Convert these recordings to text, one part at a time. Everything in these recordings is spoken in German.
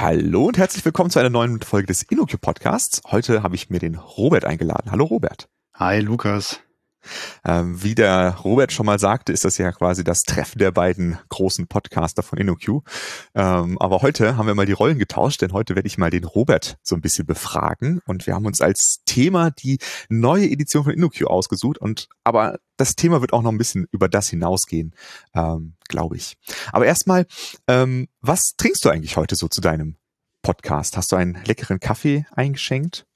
Hallo und herzlich willkommen zu einer neuen Folge des InnoQ Podcasts. Heute habe ich mir den Robert eingeladen. Hallo Robert. Hi Lukas. Ähm, wie der Robert schon mal sagte, ist das ja quasi das Treffen der beiden großen Podcaster von InnoQ. Ähm, aber heute haben wir mal die Rollen getauscht, denn heute werde ich mal den Robert so ein bisschen befragen. Und wir haben uns als Thema die neue Edition von InnoQ ausgesucht. Und aber das Thema wird auch noch ein bisschen über das hinausgehen, ähm, glaube ich. Aber erstmal, was trinkst du eigentlich heute so zu deinem Podcast? Hast du einen leckeren Kaffee eingeschenkt?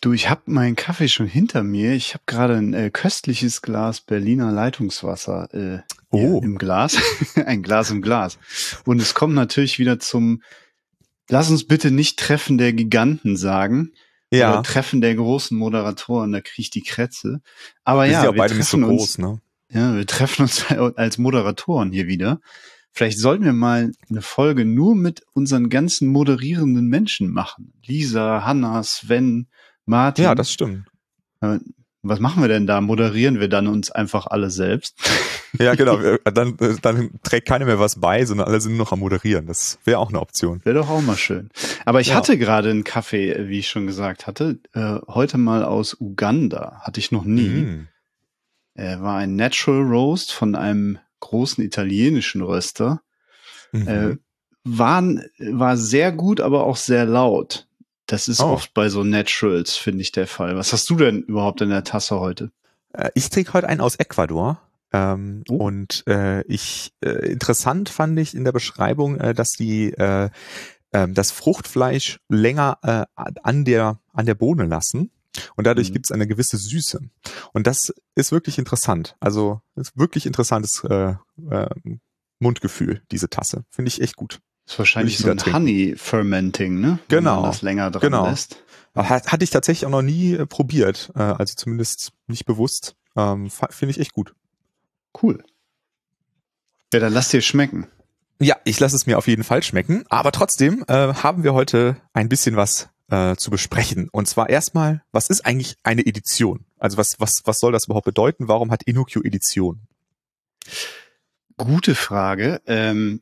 Du, ich habe meinen Kaffee schon hinter mir. Ich habe gerade ein äh, köstliches Glas Berliner Leitungswasser äh, oh. im Glas. ein Glas im Glas. Und es kommt natürlich wieder zum Lass uns bitte nicht Treffen der Giganten sagen. Ja. Oder Treffen der großen Moderatoren, da kriege ich die Krätze. Aber wir ja, wir beide treffen so uns, ne? Ja, wir treffen uns als Moderatoren hier wieder. Vielleicht sollten wir mal eine Folge nur mit unseren ganzen moderierenden Menschen machen. Lisa, Hanna, Sven, Martin. Ja, das stimmt. Äh, was machen wir denn da? Moderieren wir dann uns einfach alle selbst? Ja, genau. Dann, äh, dann trägt keiner mehr was bei, sondern alle sind nur noch am Moderieren. Das wäre auch eine Option. Wäre doch auch mal schön. Aber ich ja. hatte gerade einen Kaffee, äh, wie ich schon gesagt hatte, äh, heute mal aus Uganda. Hatte ich noch nie. Mm. Er war ein Natural Roast von einem großen italienischen Röster. Mhm. Äh, waren, war sehr gut, aber auch sehr laut. Das ist oh. oft bei so Naturals, finde ich, der Fall. Was hast du denn überhaupt in der Tasse heute? Äh, ich trinke heute einen aus Ecuador. Ähm, oh. Und äh, ich äh, interessant fand ich in der Beschreibung, äh, dass die äh, äh, das Fruchtfleisch länger äh, an der an der Bohne lassen und dadurch mhm. gibt es eine gewisse Süße. Und das ist wirklich interessant. Also ist wirklich interessantes äh, äh, Mundgefühl diese Tasse. Finde ich echt gut. Das ist wahrscheinlich so ein trinken. Honey Fermenting, ne? Genau. Wenn man das länger dran genau. lässt. Hat, hatte ich tatsächlich auch noch nie äh, probiert, äh, also zumindest nicht bewusst. Ähm, Finde ich echt gut. Cool. Ja, dann lass dir schmecken. Ja, ich lasse es mir auf jeden Fall schmecken. Aber trotzdem äh, haben wir heute ein bisschen was äh, zu besprechen. Und zwar erstmal, was ist eigentlich eine Edition? Also was, was, was soll das überhaupt bedeuten? Warum hat InnoQ Edition? Gute Frage. Ähm,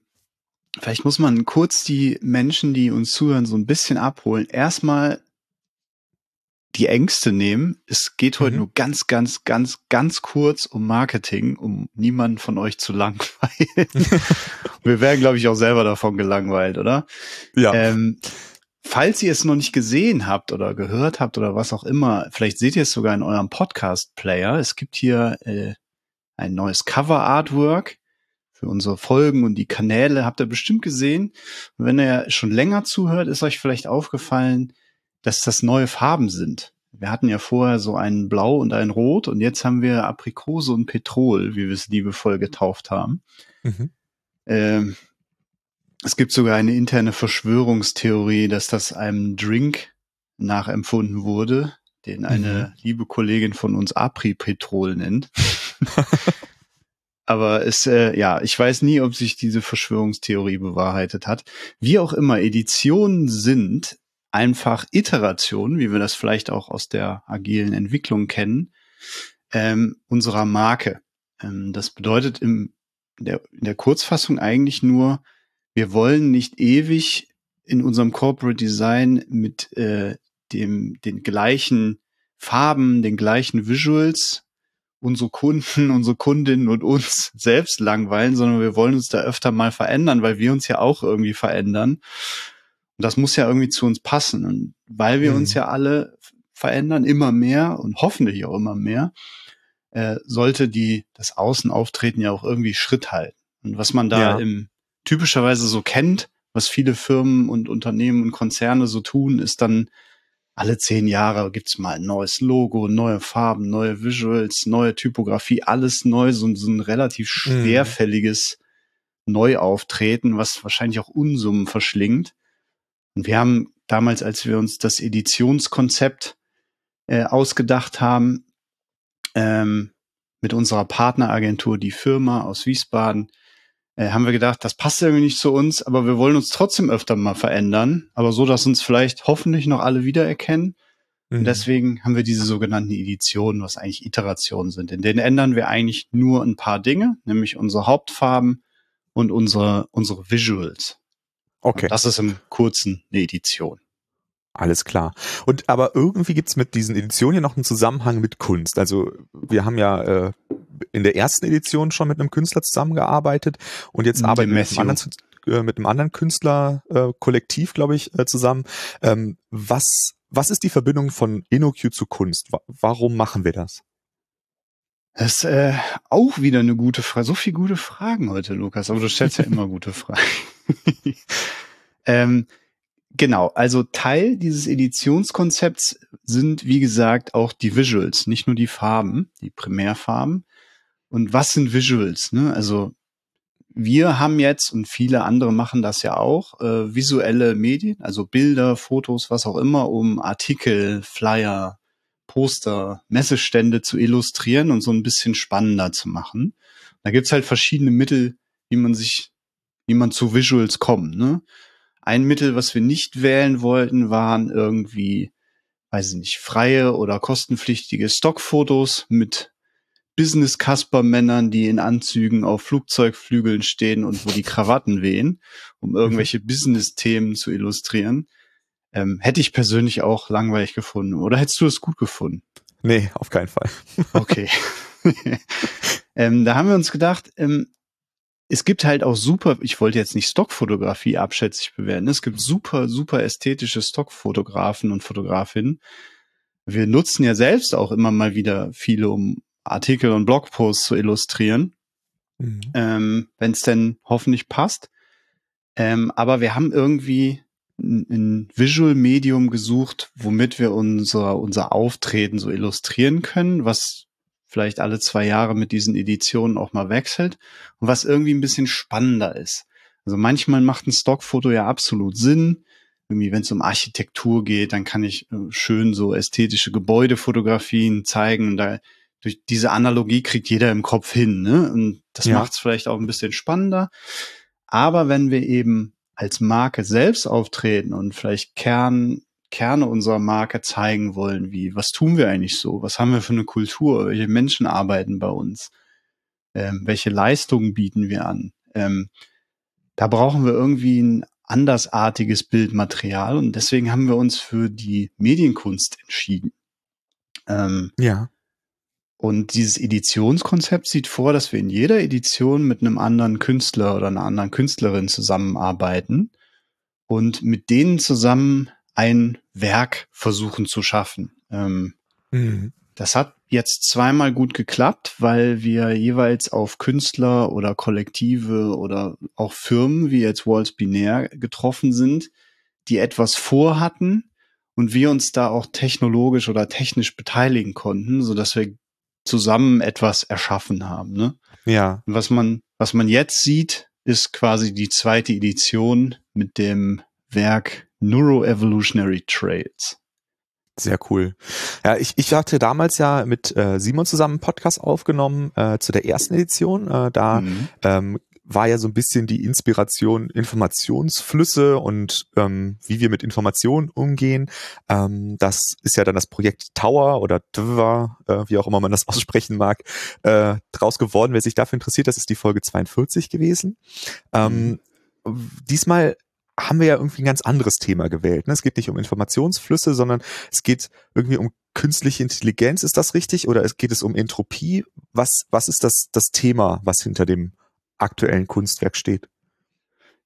Vielleicht muss man kurz die Menschen, die uns zuhören, so ein bisschen abholen. Erstmal die Ängste nehmen. Es geht heute mhm. nur ganz, ganz, ganz, ganz kurz um Marketing, um niemanden von euch zu langweilen. Wir werden, glaube ich, auch selber davon gelangweilt, oder? Ja. Ähm, falls ihr es noch nicht gesehen habt oder gehört habt oder was auch immer, vielleicht seht ihr es sogar in eurem Podcast-Player. Es gibt hier äh, ein neues Cover-Artwork für unsere Folgen und die Kanäle habt ihr bestimmt gesehen. Und wenn ihr schon länger zuhört, ist euch vielleicht aufgefallen, dass das neue Farben sind. Wir hatten ja vorher so einen Blau und einen Rot und jetzt haben wir Aprikose und Petrol, wie wir es liebevoll getauft haben. Mhm. Ähm, es gibt sogar eine interne Verschwörungstheorie, dass das einem Drink nachempfunden wurde, den eine mhm. liebe Kollegin von uns Apri-Petrol nennt. Aber es, äh, ja, ich weiß nie, ob sich diese Verschwörungstheorie bewahrheitet hat. Wie auch immer, Editionen sind einfach Iterationen, wie wir das vielleicht auch aus der agilen Entwicklung kennen, ähm, unserer Marke. Ähm, das bedeutet im, der, in der Kurzfassung eigentlich nur, wir wollen nicht ewig in unserem Corporate Design mit äh, dem, den gleichen Farben, den gleichen Visuals unsere Kunden, unsere Kundinnen und uns selbst langweilen, sondern wir wollen uns da öfter mal verändern, weil wir uns ja auch irgendwie verändern. Und das muss ja irgendwie zu uns passen. Und weil wir mhm. uns ja alle verändern, immer mehr und hoffentlich auch immer mehr, äh, sollte die, das Außenauftreten ja auch irgendwie Schritt halten. Und was man da ja. im typischerweise so kennt, was viele Firmen und Unternehmen und Konzerne so tun, ist dann alle zehn Jahre gibt's mal ein neues Logo, neue Farben, neue Visuals, neue Typografie, alles neu, so, so ein relativ mhm. schwerfälliges mhm. Neuauftreten, was wahrscheinlich auch Unsummen verschlingt. Und wir haben damals, als wir uns das Editionskonzept äh, ausgedacht haben, ähm, mit unserer Partneragentur, die Firma aus Wiesbaden, äh, haben wir gedacht, das passt irgendwie nicht zu uns, aber wir wollen uns trotzdem öfter mal verändern, aber so, dass uns vielleicht hoffentlich noch alle wiedererkennen. Mhm. Und deswegen haben wir diese sogenannten Editionen, was eigentlich Iterationen sind. In denen ändern wir eigentlich nur ein paar Dinge, nämlich unsere Hauptfarben und unsere, unsere Visuals. Okay. Und das ist im kurzen eine Edition. Alles klar. Und aber irgendwie gibt's mit diesen Editionen ja noch einen Zusammenhang mit Kunst. Also wir haben ja äh, in der ersten Edition schon mit einem Künstler zusammengearbeitet und jetzt arbeiten wir mit einem anderen, äh, mit einem anderen Künstlerkollektiv, äh, glaube ich, äh, zusammen. Ähm, was, was ist die Verbindung von InnoQ zu Kunst? Warum machen wir das? Das ist äh, auch wieder eine gute Frage. So viele gute Fragen heute, Lukas, aber du stellst ja immer gute Fragen. ähm, genau, also Teil dieses Editionskonzepts sind, wie gesagt, auch die Visuals, nicht nur die Farben, die Primärfarben. Und was sind Visuals? Ne? Also wir haben jetzt, und viele andere machen das ja auch, äh, visuelle Medien, also Bilder, Fotos, was auch immer, um Artikel, Flyer, Poster, Messestände zu illustrieren und so ein bisschen spannender zu machen. Da gibt's halt verschiedene Mittel, wie man sich, wie man zu Visuals kommt. Ne? Ein Mittel, was wir nicht wählen wollten, waren irgendwie, weiß ich nicht, freie oder kostenpflichtige Stockfotos mit Business-Kasper-Männern, die in Anzügen auf Flugzeugflügeln stehen und wo die Krawatten wehen, um irgendwelche Business-Themen zu illustrieren. Ähm, hätte ich persönlich auch langweilig gefunden. Oder hättest du es gut gefunden? Nee, auf keinen Fall. okay. ähm, da haben wir uns gedacht, ähm, es gibt halt auch super, ich wollte jetzt nicht Stockfotografie abschätzig bewerten, es gibt super, super ästhetische Stockfotografen und Fotografinnen. Wir nutzen ja selbst auch immer mal wieder viele, um Artikel und Blogposts zu illustrieren, mhm. ähm, wenn es denn hoffentlich passt. Ähm, aber wir haben irgendwie ein Visual Medium gesucht, womit wir unser, unser Auftreten so illustrieren können, was vielleicht alle zwei Jahre mit diesen Editionen auch mal wechselt und was irgendwie ein bisschen spannender ist. Also manchmal macht ein Stockfoto ja absolut Sinn. Irgendwie, wenn es um Architektur geht, dann kann ich äh, schön so ästhetische Gebäudefotografien zeigen und da durch diese Analogie kriegt jeder im Kopf hin, ne? Und das ja. macht es vielleicht auch ein bisschen spannender. Aber wenn wir eben als Marke selbst auftreten und vielleicht Kern, Kerne unserer Marke zeigen wollen, wie, was tun wir eigentlich so? Was haben wir für eine Kultur? Welche Menschen arbeiten bei uns? Ähm, welche Leistungen bieten wir an? Ähm, da brauchen wir irgendwie ein andersartiges Bildmaterial und deswegen haben wir uns für die Medienkunst entschieden. Ähm, ja. Und dieses Editionskonzept sieht vor, dass wir in jeder Edition mit einem anderen Künstler oder einer anderen Künstlerin zusammenarbeiten und mit denen zusammen ein Werk versuchen zu schaffen. Ähm, mhm. Das hat jetzt zweimal gut geklappt, weil wir jeweils auf Künstler oder Kollektive oder auch Firmen wie jetzt Walls Binär getroffen sind, die etwas vorhatten und wir uns da auch technologisch oder technisch beteiligen konnten, so dass wir zusammen etwas erschaffen haben. Ne? Ja. Und was man, was man jetzt sieht, ist quasi die zweite Edition mit dem Werk Neuroevolutionary Trails. Sehr cool. Ja, ich, ich hatte damals ja mit äh, Simon zusammen einen Podcast aufgenommen äh, zu der ersten Edition. Äh, da mhm. ähm, war ja so ein bisschen die Inspiration Informationsflüsse und ähm, wie wir mit Informationen umgehen. Ähm, das ist ja dann das Projekt Tower oder Twa, äh, wie auch immer man das aussprechen mag, äh, draus geworden. Wer sich dafür interessiert, das ist die Folge 42 gewesen. Ähm, mhm. Diesmal haben wir ja irgendwie ein ganz anderes Thema gewählt. Ne? Es geht nicht um Informationsflüsse, sondern es geht irgendwie um künstliche Intelligenz. Ist das richtig? Oder es geht es um Entropie? Was, was ist das, das Thema, was hinter dem aktuellen Kunstwerk steht.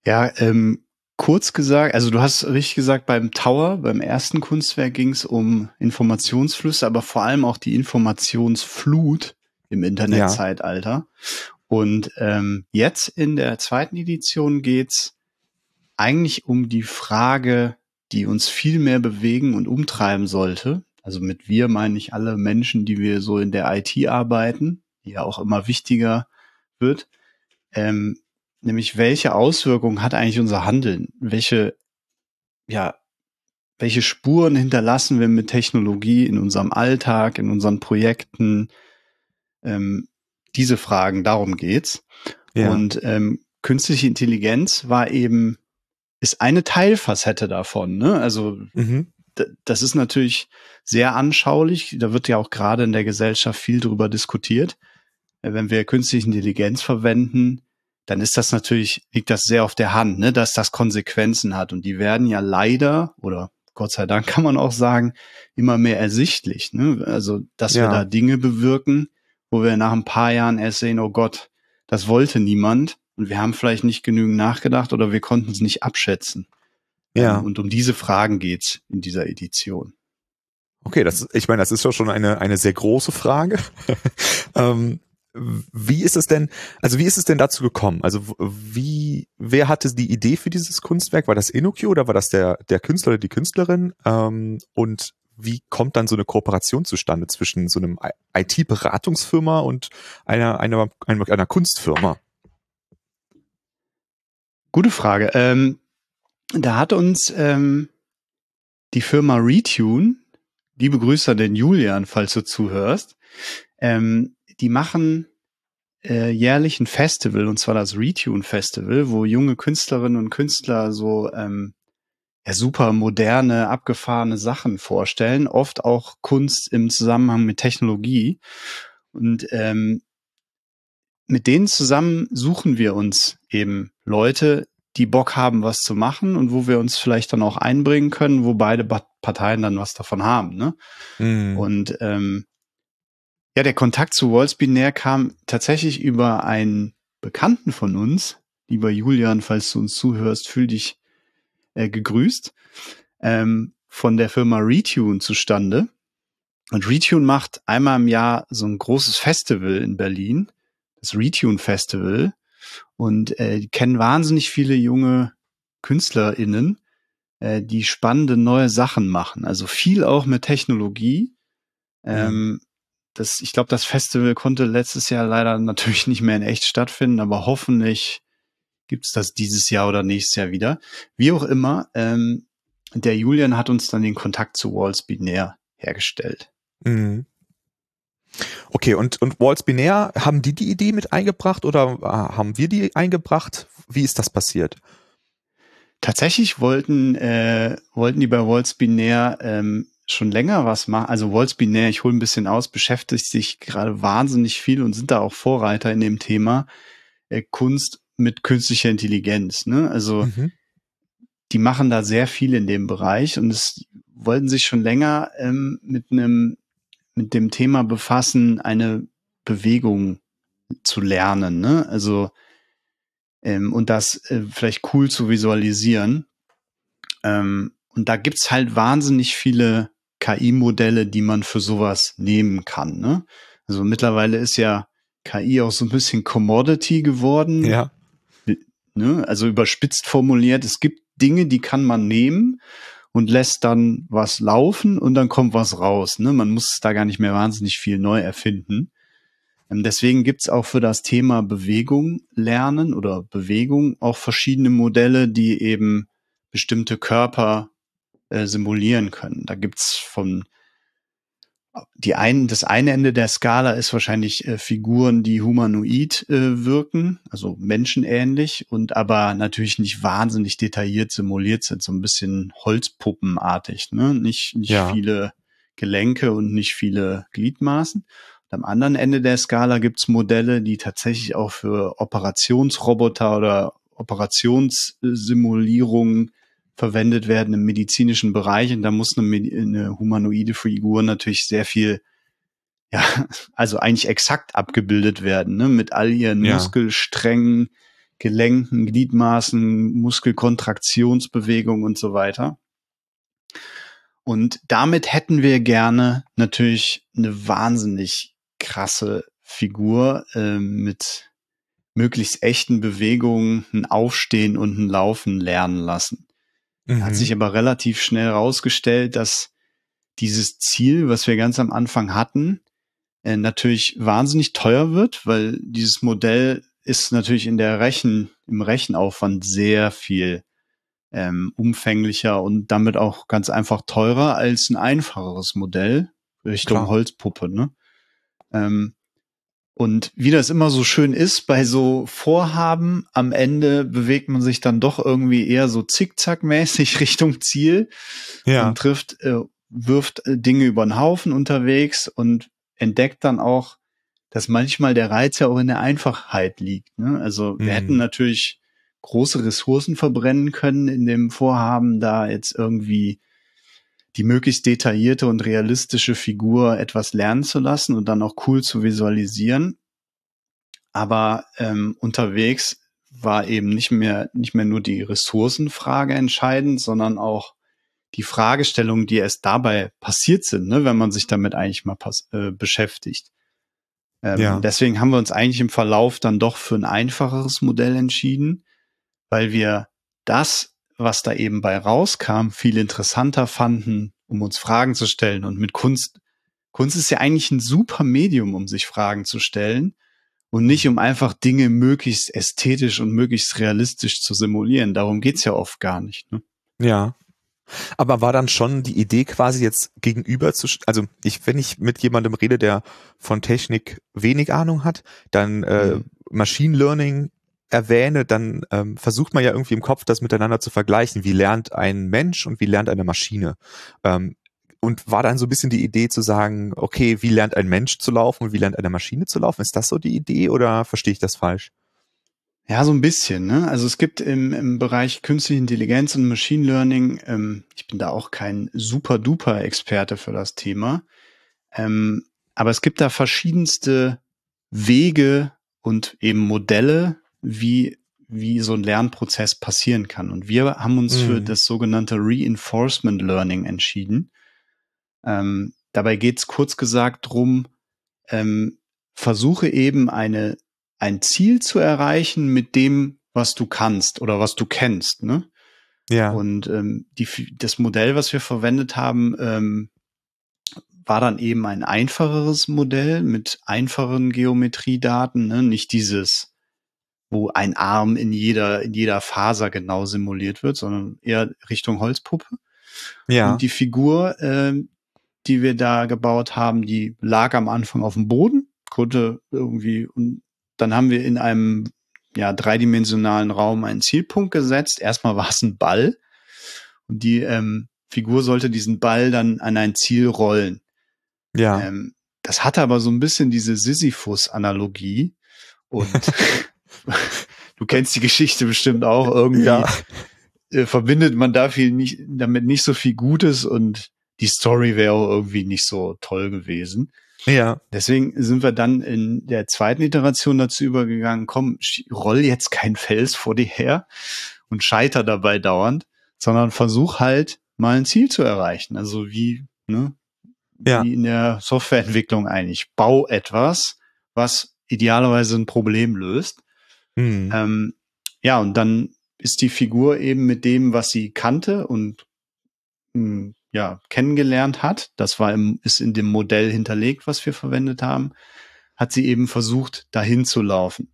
Ja, ähm, kurz gesagt, also du hast richtig gesagt, beim Tower, beim ersten Kunstwerk ging es um Informationsflüsse, aber vor allem auch die Informationsflut im Internetzeitalter. Ja. Und ähm, jetzt in der zweiten Edition geht's eigentlich um die Frage, die uns viel mehr bewegen und umtreiben sollte. Also mit wir meine ich alle Menschen, die wir so in der IT arbeiten, die ja auch immer wichtiger wird ähm, nämlich welche Auswirkungen hat eigentlich unser Handeln? Welche, ja, welche Spuren hinterlassen wir mit Technologie in unserem Alltag, in unseren Projekten? Ähm, diese Fragen, darum geht's. Ja. Und ähm, künstliche Intelligenz war eben, ist eine Teilfacette davon. Ne? Also mhm. das ist natürlich sehr anschaulich. Da wird ja auch gerade in der Gesellschaft viel drüber diskutiert. Wenn wir künstliche Intelligenz verwenden, dann ist das natürlich, liegt das sehr auf der Hand, ne, dass das Konsequenzen hat. Und die werden ja leider, oder Gott sei Dank kann man auch sagen, immer mehr ersichtlich. Ne? Also, dass ja. wir da Dinge bewirken, wo wir nach ein paar Jahren erst sehen, oh Gott, das wollte niemand. Und wir haben vielleicht nicht genügend nachgedacht oder wir konnten es nicht abschätzen. Ja. Und um diese Fragen geht's in dieser Edition. Okay, das, ich meine, das ist ja schon eine, eine sehr große Frage. ähm, wie ist es denn, also wie ist es denn dazu gekommen? Also wie, wer hatte die Idee für dieses Kunstwerk? War das InnoQ oder war das der, der Künstler oder die Künstlerin? Ähm, und wie kommt dann so eine Kooperation zustande zwischen so einem IT-Beratungsfirma und einer, einer, einer, einer Kunstfirma? Gute Frage. Ähm, da hat uns ähm, die Firma Retune, liebe Grüße an den Julian, falls du zuhörst, ähm, die machen äh, jährlich ein Festival, und zwar das Retune Festival, wo junge Künstlerinnen und Künstler so ähm, ja, super moderne, abgefahrene Sachen vorstellen, oft auch Kunst im Zusammenhang mit Technologie. Und ähm, mit denen zusammen suchen wir uns eben Leute, die Bock haben, was zu machen und wo wir uns vielleicht dann auch einbringen können, wo beide Parteien dann was davon haben. Ne? Mhm. Und ähm, ja, der Kontakt zu Wolfsbinär kam tatsächlich über einen Bekannten von uns. Lieber Julian, falls du uns zuhörst, fühl dich äh, gegrüßt. Ähm, von der Firma Retune zustande. Und Retune macht einmal im Jahr so ein großes Festival in Berlin, das Retune Festival. Und äh, kennen wahnsinnig viele junge KünstlerInnen, äh, die spannende neue Sachen machen. Also viel auch mit Technologie. Ähm, das, ich glaube, das Festival konnte letztes Jahr leider natürlich nicht mehr in echt stattfinden, aber hoffentlich gibt's das dieses Jahr oder nächstes Jahr wieder. Wie auch immer, ähm, der Julian hat uns dann den Kontakt zu Walls Binär hergestellt. Mhm. Okay, und, und Walls Binär, haben die die Idee mit eingebracht oder äh, haben wir die eingebracht? Wie ist das passiert? Tatsächlich wollten, äh, wollten die bei Walls Binär ähm, schon länger was machen. Also Walls Binär, ich hole ein bisschen aus, beschäftigt sich gerade wahnsinnig viel und sind da auch Vorreiter in dem Thema äh, Kunst mit künstlicher Intelligenz. Ne? Also mhm. die machen da sehr viel in dem Bereich und es wollten sich schon länger ähm, mit einem mit dem Thema befassen, eine Bewegung zu lernen. Ne? Also ähm, und das äh, vielleicht cool zu visualisieren. Ähm, und da gibt's halt wahnsinnig viele KI-Modelle, die man für sowas nehmen kann. Ne? Also mittlerweile ist ja KI auch so ein bisschen Commodity geworden. Ja. Ne? Also überspitzt formuliert, es gibt Dinge, die kann man nehmen und lässt dann was laufen und dann kommt was raus. Ne? Man muss da gar nicht mehr wahnsinnig viel neu erfinden. Ähm, deswegen gibt's auch für das Thema Bewegung lernen oder Bewegung auch verschiedene Modelle, die eben bestimmte Körper äh, simulieren können. Da gibt's von die ein, das eine Ende der Skala ist wahrscheinlich äh, Figuren, die humanoid äh, wirken, also menschenähnlich und aber natürlich nicht wahnsinnig detailliert simuliert sind, so ein bisschen Holzpuppenartig, ne? Nicht, nicht ja. viele Gelenke und nicht viele Gliedmaßen. Und am anderen Ende der Skala gibt's Modelle, die tatsächlich auch für Operationsroboter oder Operationssimulierungen verwendet werden im medizinischen Bereich und da muss eine, eine humanoide Figur natürlich sehr viel ja, also eigentlich exakt abgebildet werden, ne, mit all ihren ja. Muskelsträngen, Gelenken, Gliedmaßen, Muskelkontraktionsbewegungen und so weiter. Und damit hätten wir gerne natürlich eine wahnsinnig krasse Figur äh, mit möglichst echten Bewegungen, ein Aufstehen und ein Laufen lernen lassen. Mhm. Hat sich aber relativ schnell herausgestellt, dass dieses Ziel, was wir ganz am Anfang hatten, äh, natürlich wahnsinnig teuer wird, weil dieses Modell ist natürlich in der Rechen, im Rechenaufwand sehr viel ähm, umfänglicher und damit auch ganz einfach teurer als ein einfacheres Modell Richtung Klar. Holzpuppe. Ne? Ähm, und wie das immer so schön ist, bei so Vorhaben, am Ende bewegt man sich dann doch irgendwie eher so zickzackmäßig Richtung Ziel ja. und trifft, äh, wirft äh, Dinge über den Haufen unterwegs und entdeckt dann auch, dass manchmal der Reiz ja auch in der Einfachheit liegt. Ne? Also wir mhm. hätten natürlich große Ressourcen verbrennen können in dem Vorhaben, da jetzt irgendwie die möglichst detaillierte und realistische Figur etwas lernen zu lassen und dann auch cool zu visualisieren. Aber ähm, unterwegs war eben nicht mehr nicht mehr nur die Ressourcenfrage entscheidend, sondern auch die Fragestellungen, die erst dabei passiert sind, ne, wenn man sich damit eigentlich mal äh, beschäftigt. Ähm, ja. Deswegen haben wir uns eigentlich im Verlauf dann doch für ein einfacheres Modell entschieden, weil wir das, was da eben bei rauskam, viel interessanter fanden, um uns Fragen zu stellen. Und mit Kunst, Kunst ist ja eigentlich ein super Medium, um sich Fragen zu stellen und nicht um einfach Dinge möglichst ästhetisch und möglichst realistisch zu simulieren. Darum geht's ja oft gar nicht. Ne? Ja, aber war dann schon die Idee quasi jetzt gegenüber zu, also ich, wenn ich mit jemandem rede, der von Technik wenig Ahnung hat, dann äh, mhm. Machine Learning erwähne, dann ähm, versucht man ja irgendwie im Kopf das miteinander zu vergleichen. Wie lernt ein Mensch und wie lernt eine Maschine? Ähm, und war dann so ein bisschen die Idee zu sagen, okay, wie lernt ein Mensch zu laufen und wie lernt eine Maschine zu laufen? Ist das so die Idee oder verstehe ich das falsch? Ja, so ein bisschen. Ne? Also es gibt im, im Bereich künstliche Intelligenz und Machine Learning, ähm, ich bin da auch kein super duper Experte für das Thema, ähm, aber es gibt da verschiedenste Wege und eben Modelle, wie wie so ein Lernprozess passieren kann. Und wir haben uns mhm. für das sogenannte Reinforcement Learning entschieden. Ähm, dabei geht es kurz gesagt drum, ähm, versuche eben eine ein Ziel zu erreichen mit dem, was du kannst oder was du kennst. Ne? Ja. Und ähm, die, das Modell, was wir verwendet haben, ähm, war dann eben ein einfacheres Modell mit einfachen Geometriedaten, ne? nicht dieses, wo ein Arm in jeder, in jeder Faser genau simuliert wird, sondern eher Richtung Holzpuppe. Ja. Und die Figur, äh, die wir da gebaut haben, die lag am Anfang auf dem Boden, konnte irgendwie dann haben wir in einem ja, dreidimensionalen Raum einen Zielpunkt gesetzt. Erstmal war es ein Ball und die ähm, Figur sollte diesen Ball dann an ein Ziel rollen. Ja. Ähm, das hatte aber so ein bisschen diese Sisyphus-Analogie und du kennst die Geschichte bestimmt auch irgendwie. Ja. Äh, verbindet man da viel nicht, damit nicht so viel Gutes und die Story wäre auch irgendwie nicht so toll gewesen. Ja. Deswegen sind wir dann in der zweiten Iteration dazu übergegangen, komm, roll jetzt kein Fels vor dir her und scheiter dabei dauernd, sondern versuch halt mal ein Ziel zu erreichen. Also wie, ne, ja. wie in der Softwareentwicklung eigentlich. Bau etwas, was idealerweise ein Problem löst. Mhm. Ähm, ja, und dann ist die Figur eben mit dem, was sie kannte und mh, hm, ja, kennengelernt hat, das war im, ist in dem Modell hinterlegt, was wir verwendet haben, hat sie eben versucht, dahin zu laufen.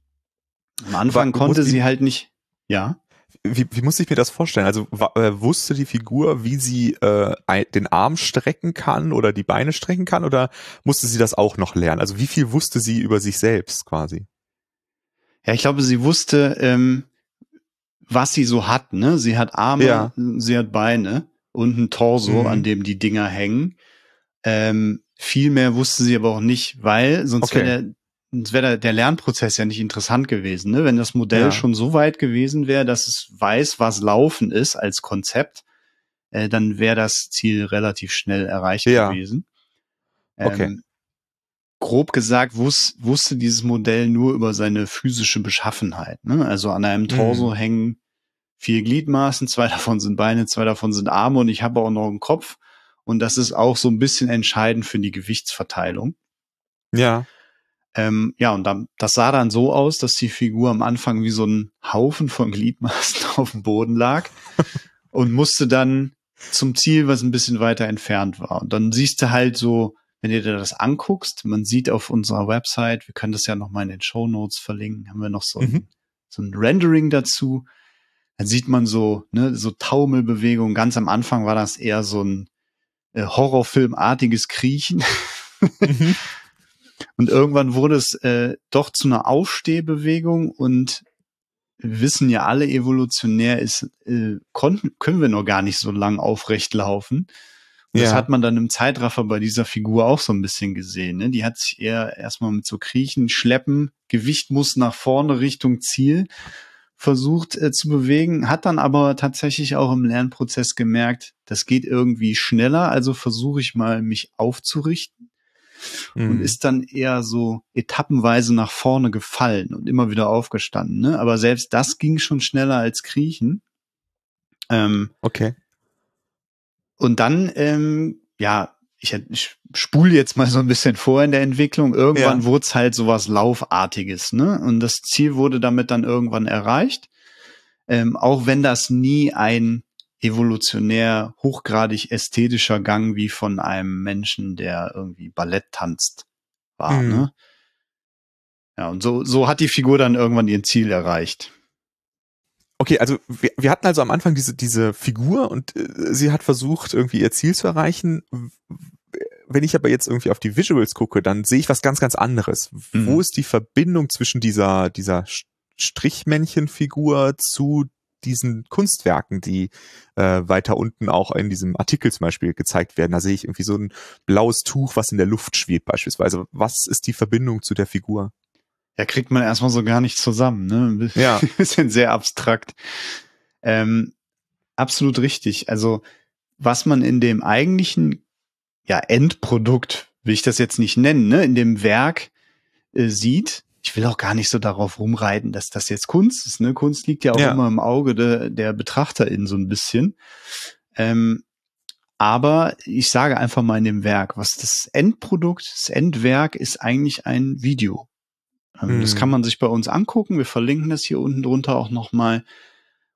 Am Anfang war, konnte sie halt nicht, ja. Wie, wie muss ich mir das vorstellen? Also äh, wusste die Figur, wie sie äh, den Arm strecken kann oder die Beine strecken kann oder musste sie das auch noch lernen? Also wie viel wusste sie über sich selbst quasi? Ja, ich glaube, sie wusste, ähm, was sie so hat. Ne? Sie hat Arme, ja. sie hat Beine und ein Torso, mhm. an dem die Dinger hängen. Ähm, viel mehr wusste sie aber auch nicht, weil sonst okay. wäre der, sonst wäre der, der Lernprozess ja nicht interessant gewesen. Ne? Wenn das Modell ja. schon so weit gewesen wäre, dass es weiß, was Laufen ist als Konzept, äh, dann wäre das Ziel relativ schnell erreicht ja. gewesen. Ähm, okay. Grob gesagt wus wusste dieses Modell nur über seine physische Beschaffenheit. Ne? Also an einem Torso mhm. hängen vier Gliedmaßen, zwei davon sind Beine, zwei davon sind Arme und ich habe auch noch einen Kopf. Und das ist auch so ein bisschen entscheidend für die Gewichtsverteilung. Ja. Ähm, ja, und dann, das sah dann so aus, dass die Figur am Anfang wie so ein Haufen von Gliedmaßen auf dem Boden lag und musste dann zum Ziel, was ein bisschen weiter entfernt war. Und dann siehst du halt so, wenn du dir das anguckst, man sieht auf unserer Website, wir können das ja nochmal in den Show Notes verlinken, haben wir noch so, mhm. ein, so ein Rendering dazu dann sieht man so, ne, so Taumelbewegungen. Ganz am Anfang war das eher so ein äh, Horrorfilmartiges Kriechen. Mhm. Und irgendwann wurde es äh, doch zu einer Aufstehbewegung und wir wissen ja alle evolutionär ist, äh, konnten, können wir noch gar nicht so lang aufrecht laufen. Das Ja. hat man dann im Zeitraffer bei dieser Figur auch so ein bisschen gesehen. Ne? Die hat sich eher erstmal mit so Kriechen, Schleppen, Gewicht muss nach vorne Richtung Ziel versucht äh, zu bewegen, hat dann aber tatsächlich auch im Lernprozess gemerkt, das geht irgendwie schneller, also versuche ich mal, mich aufzurichten und Mhm. ist dann eher so etappenweise nach vorne gefallen und immer wieder aufgestanden. Ne? Aber selbst das ging schon schneller als Kriechen. Ähm, Okay. Und dann, ähm, ja, ich, ich spule jetzt mal so ein bisschen vor in der Entwicklung. Irgendwann Ja. wurde es halt sowas Laufartiges, ne? Und das Ziel wurde damit dann irgendwann erreicht. Ähm, auch wenn das nie ein evolutionär hochgradig ästhetischer Gang wie von einem Menschen, der irgendwie Ballett tanzt, war, Mhm. ne? Ja, und so, so hat die Figur dann irgendwann ihr Ziel erreicht. Okay, also wir, wir hatten also am Anfang diese, diese Figur und äh, sie hat versucht, irgendwie ihr Ziel zu erreichen. Wenn ich aber jetzt irgendwie auf die Visuals gucke, dann sehe ich was ganz, ganz anderes. Mhm. Wo ist die Verbindung zwischen dieser, dieser Strichmännchenfigur zu diesen Kunstwerken, die äh, weiter unten auch in diesem Artikel zum Beispiel gezeigt werden? Da sehe ich irgendwie so ein blaues Tuch, was in der Luft schwebt beispielsweise. Was ist die Verbindung zu der Figur? Ja, kriegt man erstmal so gar nicht zusammen, ne? Ein Ja. bisschen sehr abstrakt. Ähm, absolut richtig. Also, was man in dem eigentlichen, ja, Endprodukt, will ich das jetzt nicht nennen, ne, in dem Werk äh, sieht, ich will auch gar nicht so darauf rumreiten, dass das jetzt Kunst ist, ne? Kunst liegt ja auch Ja. immer im Auge de, der Betrachterin so ein bisschen. Ähm, aber ich sage einfach mal in dem Werk, was das Endprodukt, das Endwerk ist eigentlich ein Video. Ähm, Das Mhm. kann man sich bei uns angucken. Wir verlinken das hier unten drunter auch nochmal.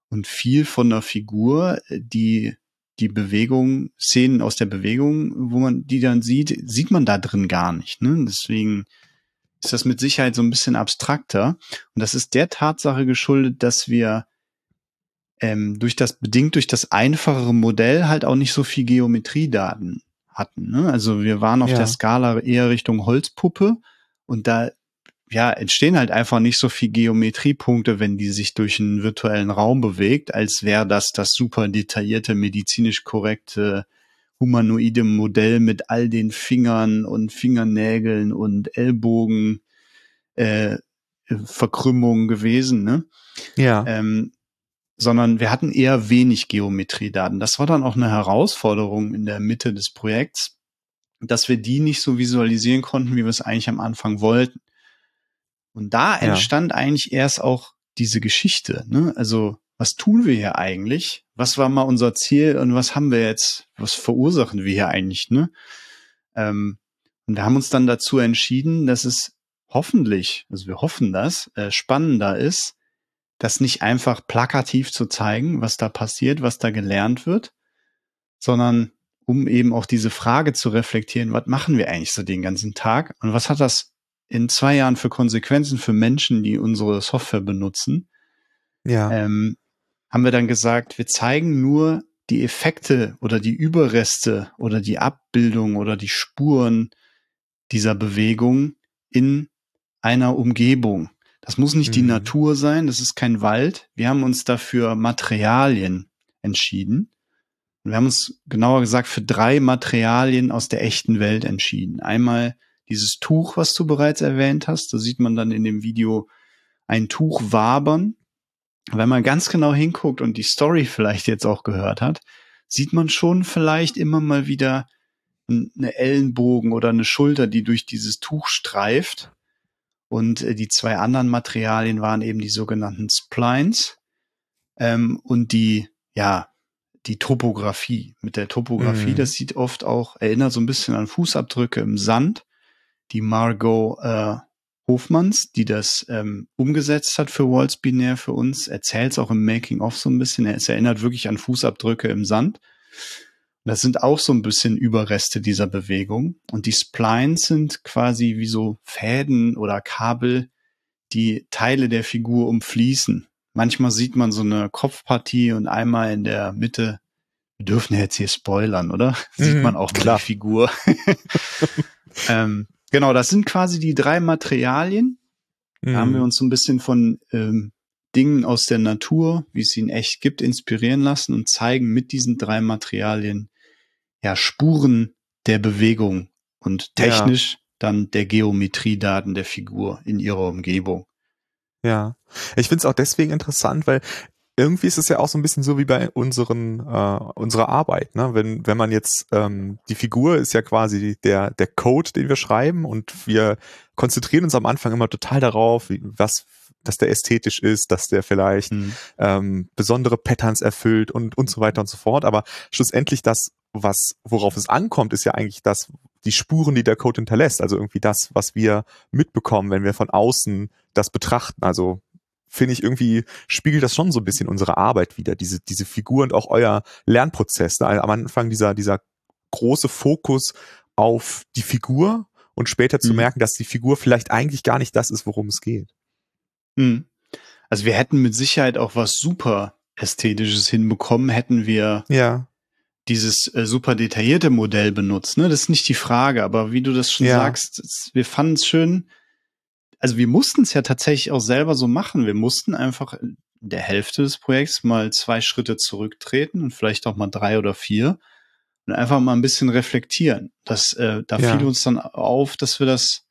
Und viel von der Figur, äh, die, die Bewegung, Szenen aus der Bewegung, wo man die dann sieht, sieht man da drin gar nicht. Ne? Deswegen ist das mit Sicherheit so ein bisschen abstrakter. Und das ist der Tatsache geschuldet, dass wir ähm, durch das, bedingt durch das einfachere Modell halt auch nicht so viel Geometriedaten hatten. Ne? Also wir waren auf Ja. der Skala eher Richtung Holzpuppe und da ja, entstehen halt einfach nicht so viel Geometriepunkte, wenn die sich durch einen virtuellen Raum bewegt, als wäre das das super detaillierte, medizinisch korrekte humanoide Modell mit all den Fingern und Fingernägeln und Ellbogen äh, Verkrümmungen gewesen, ne? Ja. ähm, sondern wir hatten eher wenig Geometriedaten. Das war dann auch eine Herausforderung in der Mitte des Projekts, dass wir die nicht so visualisieren konnten, wie wir es eigentlich am Anfang wollten. Und da Ja. entstand eigentlich erst auch diese Geschichte. Ne? Also was tun wir hier eigentlich? Was war mal unser Ziel und was haben wir jetzt? Was verursachen wir hier eigentlich? Ne? Ähm, und wir haben uns dann dazu entschieden, dass es hoffentlich, also wir hoffen das, äh, spannender ist, das nicht einfach plakativ zu zeigen, was da passiert, was da gelernt wird, sondern um eben auch diese Frage zu reflektieren, was machen wir eigentlich so den ganzen Tag und was hat das in zwei Jahren für Konsequenzen für Menschen, die unsere Software benutzen, ja. ähm, haben wir dann gesagt, wir zeigen nur die Effekte oder die Überreste oder die Abbildung oder die Spuren dieser Bewegung in einer Umgebung. Das muss nicht die Mhm. Natur sein, das ist kein Wald. Wir haben uns dafür Materialien entschieden. Und wir haben uns genauer gesagt für drei Materialien aus der echten Welt entschieden. Einmal dieses Tuch, was du bereits erwähnt hast. Da sieht man dann in dem Video ein Tuch wabern. Wenn man ganz genau hinguckt und die Story vielleicht jetzt auch gehört hat, sieht man schon vielleicht immer mal wieder eine Ellenbogen oder eine Schulter, die durch dieses Tuch streift. Und äh, die zwei anderen Materialien waren eben die sogenannten Splines ähm, und die, ja, die Topografie. Mit der Topografie, Mhm. das sieht oft auch, erinnert so ein bisschen an Fußabdrücke im Sand. Die Margot äh, Hofmanns, die das ähm, umgesetzt hat für Waltz Binär für uns, erzählt es auch im Making-of so ein bisschen. Es erinnert wirklich an Fußabdrücke im Sand. Das sind auch so ein bisschen Überreste dieser Bewegung. Und die Splines sind quasi wie so Fäden oder Kabel, die Teile der Figur umfließen. Manchmal sieht man so eine Kopfpartie und einmal in der Mitte, wir dürfen ja jetzt hier spoilern, oder? Sieht Mhm, man auch klar. die Figur. ähm, genau, das sind quasi die drei Materialien. Da haben wir Mhm. uns so ein bisschen von ähm, Dingen aus der Natur, wie es sie in echt gibt, inspirieren lassen und zeigen mit diesen drei Materialien ja, Spuren der Bewegung und technisch ja. dann der Geometriedaten der Figur in ihrer Umgebung. Ja, ich finde es auch deswegen interessant, weil irgendwie ist es ja auch so ein bisschen so wie bei unseren äh, unserer Arbeit, ne? Wenn wenn man jetzt ähm, die Figur ist ja quasi der der Code, den wir schreiben und wir konzentrieren uns am Anfang immer total darauf, wie, was dass der ästhetisch ist, dass der vielleicht mhm. ähm, besondere Patterns erfüllt und und so weiter und so fort. Aber schlussendlich das, was worauf es ankommt, ist ja eigentlich das die Spuren, die der Code hinterlässt. Also irgendwie das, was wir mitbekommen, wenn wir von außen das betrachten. Also finde ich irgendwie spiegelt das schon so ein bisschen unsere Arbeit wieder, diese, diese Figur und auch euer Lernprozess. Ne? Am Anfang dieser, dieser große Fokus auf die Figur und später zu mhm. merken, dass die Figur vielleicht eigentlich gar nicht das ist, worum es geht. Mhm. Also wir hätten mit Sicherheit auch was super Ästhetisches hinbekommen, hätten wir ja. dieses äh, super detaillierte Modell benutzt. Ne? Das ist nicht die Frage, aber wie du das schon ja. sagst, wir fanden es schön, also wir mussten es ja tatsächlich auch selber so machen. Wir mussten einfach in der Hälfte des Projekts mal zwei Schritte zurücktreten und vielleicht auch mal drei oder vier und einfach mal ein bisschen reflektieren. Das, äh, da ja. fiel uns dann auf, dass wir das,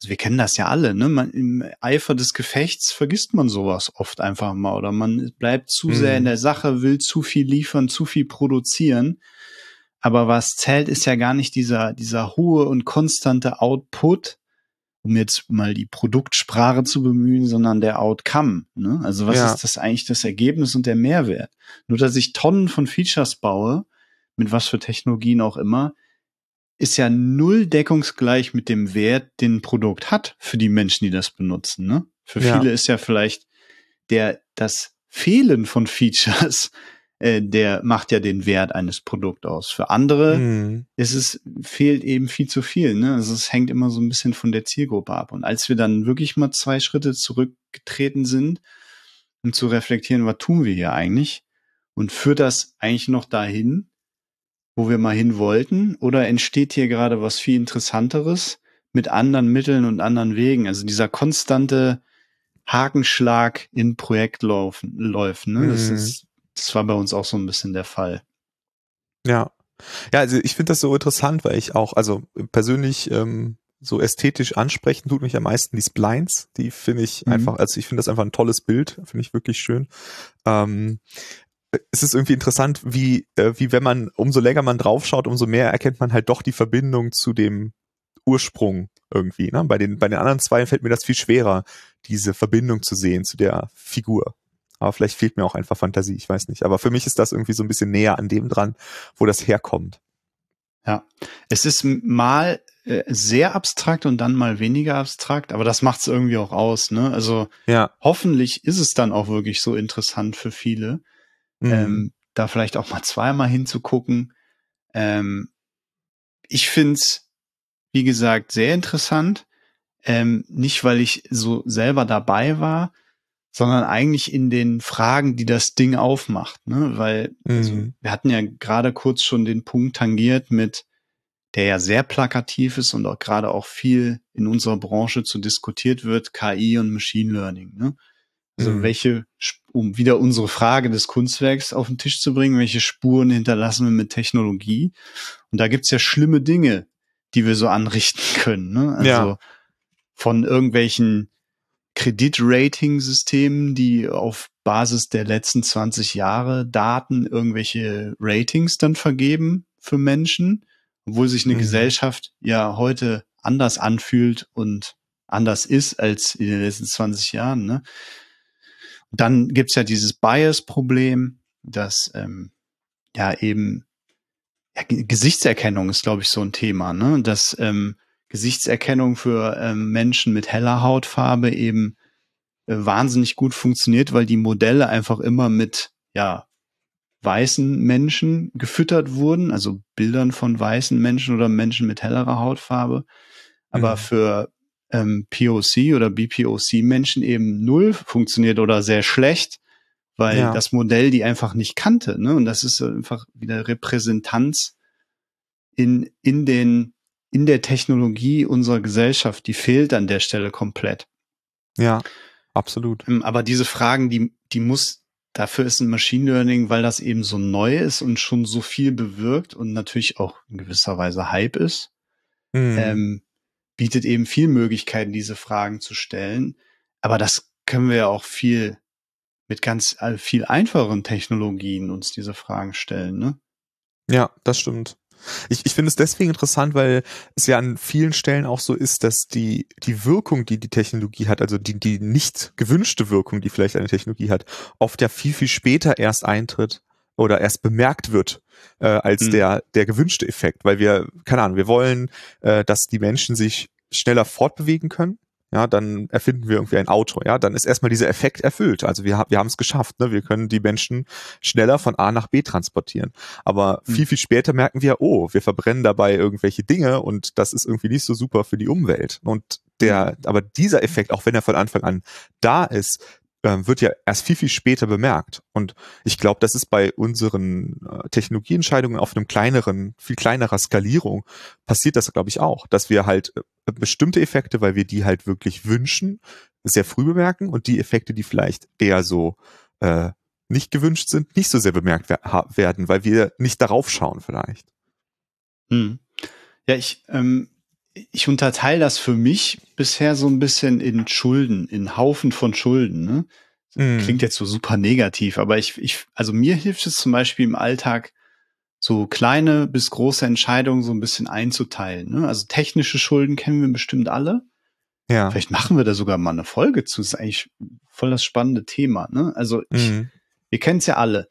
also wir kennen das ja alle, ne? Man, Im Eifer des Gefechts vergisst man sowas oft einfach mal oder man bleibt zu mhm. sehr in mhm. der Sache, will zu viel liefern, zu viel produzieren. Aber was zählt, ist ja gar nicht dieser, dieser hohe und konstante Output, um jetzt mal die Produktsprache zu bemühen, sondern der Outcome. Ne? Also was ja. ist das eigentlich das Ergebnis und der Mehrwert? Nur dass ich Tonnen von Features baue, mit was für Technologien auch immer, ist ja null deckungsgleich mit dem Wert, den ein Produkt hat für die Menschen, die das benutzen. Ne? Für ja. viele ist ja vielleicht der das Fehlen von Features äh, der macht ja den Wert eines Produkts aus. Für andere mhm. ist es, fehlt eben viel zu viel. Ne? Also es hängt immer so ein bisschen von der Zielgruppe ab. Und als wir dann wirklich mal zwei Schritte zurückgetreten sind, um zu reflektieren, was tun wir hier eigentlich? Und führt das eigentlich noch dahin, wo wir mal hin wollten? Oder entsteht hier gerade was viel Interessanteres mit anderen Mitteln und anderen Wegen? Also dieser konstante Hakenschlag in Projektlaufen läuft. Ne? Das mhm. ist das war bei uns auch so ein bisschen der Fall. Ja. Ja, also ich finde das so interessant, weil ich auch, also persönlich ähm, so ästhetisch ansprechen tut mich am meisten die Splines. Die finde ich mhm. einfach, also ich finde das einfach ein tolles Bild, finde ich wirklich schön. Ähm, es ist irgendwie interessant, wie, äh, wie wenn man, umso länger man draufschaut, umso mehr erkennt man halt doch die Verbindung zu dem Ursprung irgendwie. Ne? Bei, den, bei den anderen zwei fällt mir das viel schwerer, diese Verbindung zu sehen zu der Figur. Aber vielleicht fehlt mir auch einfach Fantasie, ich weiß nicht. Aber für mich ist das irgendwie so ein bisschen näher an dem dran, wo das herkommt. Ja, es ist mal äh, sehr abstrakt und dann mal weniger abstrakt, aber das macht es irgendwie auch aus. Ne? Also ja. hoffentlich ist es dann auch wirklich so interessant für viele, mhm. ähm, da vielleicht auch mal zweimal hinzugucken. Ähm, ich find's, wie gesagt, sehr interessant. Ähm, nicht, weil ich so selber dabei war, sondern eigentlich in den Fragen, die das Ding aufmacht. Ne? Weil also, mhm. also, wir hatten ja gerade kurz schon den Punkt tangiert mit, der ja sehr plakativ ist und auch gerade auch viel in unserer Branche zu diskutiert wird, KI und Machine Learning. Ne? Also mhm. welche, um wieder unsere Frage des Kunstwerks auf den Tisch zu bringen, welche Spuren hinterlassen wir mit Technologie? Und da gibt's ja schlimme Dinge, die wir so anrichten können. Ne? Also ja. von irgendwelchen Kreditrating-Systemen, die auf Basis der letzten 20 Jahre Daten irgendwelche Ratings dann vergeben für Menschen, obwohl sich eine mhm. Gesellschaft ja heute anders anfühlt und anders ist als in den letzten 20 Jahren. Ne? Dann gibt's ja dieses Bias-Problem, dass ähm, ja eben ja, Gesichtserkennung ist, glaube ich, so ein Thema, ne? dass ähm, Gesichtserkennung für ähm, Menschen mit heller Hautfarbe eben äh, wahnsinnig gut funktioniert, weil die Modelle einfach immer mit, ja, weißen Menschen gefüttert wurden, also Bildern von weißen Menschen oder Menschen mit hellerer Hautfarbe. Aber mhm. für ähm, POC oder BPOC-Menschen eben null funktioniert oder sehr schlecht, weil ja. das Modell die einfach nicht kannte. Ne? Und das ist einfach wieder Repräsentanz in, in den in der Technologie unserer Gesellschaft, die fehlt an der Stelle komplett. Ja, absolut. Ähm, aber diese Fragen, die, die muss dafür ist ein Machine Learning, weil das eben so neu ist und schon so viel bewirkt und natürlich auch in gewisser Weise Hype ist, mhm. ähm, bietet eben viel Möglichkeiten, diese Fragen zu stellen. Aber das können wir ja auch viel mit ganz äh, viel einfacheren Technologien uns diese Fragen stellen, ne? Ja, das stimmt. Ich, ich finde es deswegen interessant, weil es ja an vielen Stellen auch so ist, dass die, die Wirkung, die die Technologie hat, also die, die nicht gewünschte Wirkung, die vielleicht eine Technologie hat, oft ja viel, viel später erst eintritt oder erst bemerkt wird äh, als mhm. der, der gewünschte Effekt, weil wir, keine Ahnung, wir wollen, äh, dass die Menschen sich schneller fortbewegen können ja, dann erfinden wir irgendwie ein Auto, ja, dann ist erstmal dieser Effekt erfüllt. Also wir, wir haben es geschafft, ne? wir können die Menschen schneller von A nach B transportieren. Aber mhm. viel, viel später merken wir, oh, wir verbrennen dabei irgendwelche Dinge und das ist irgendwie nicht so super für die Umwelt. Und der, hm. aber dieser Effekt, auch wenn er von Anfang an da ist, ähm, wird ja erst viel, viel später bemerkt. Und ich glaube, das ist bei unseren äh, Technologieentscheidungen auf einem kleineren, viel kleinerer Skalierung passiert das, glaube ich, auch, dass wir halt äh, bestimmte Effekte, weil wir die halt wirklich wünschen, sehr früh bemerken und die Effekte, die vielleicht eher so äh, nicht gewünscht sind, nicht so sehr bemerkt werden, weil wir nicht darauf schauen vielleicht. Hm. Ja, ich ähm, ich unterteile das für mich bisher so ein bisschen in Schulden, in Haufen von Schulden. Ne? Mm. Klingt jetzt so super negativ, aber ich, ich, also mir hilft es zum Beispiel im Alltag, so kleine bis große Entscheidungen so ein bisschen einzuteilen. Ne? Also technische Schulden kennen wir bestimmt alle. Ja. Vielleicht machen wir da sogar mal eine Folge zu. Das ist eigentlich voll das spannende Thema. Ne? Also ich, mm. ihr kennt es ja alle.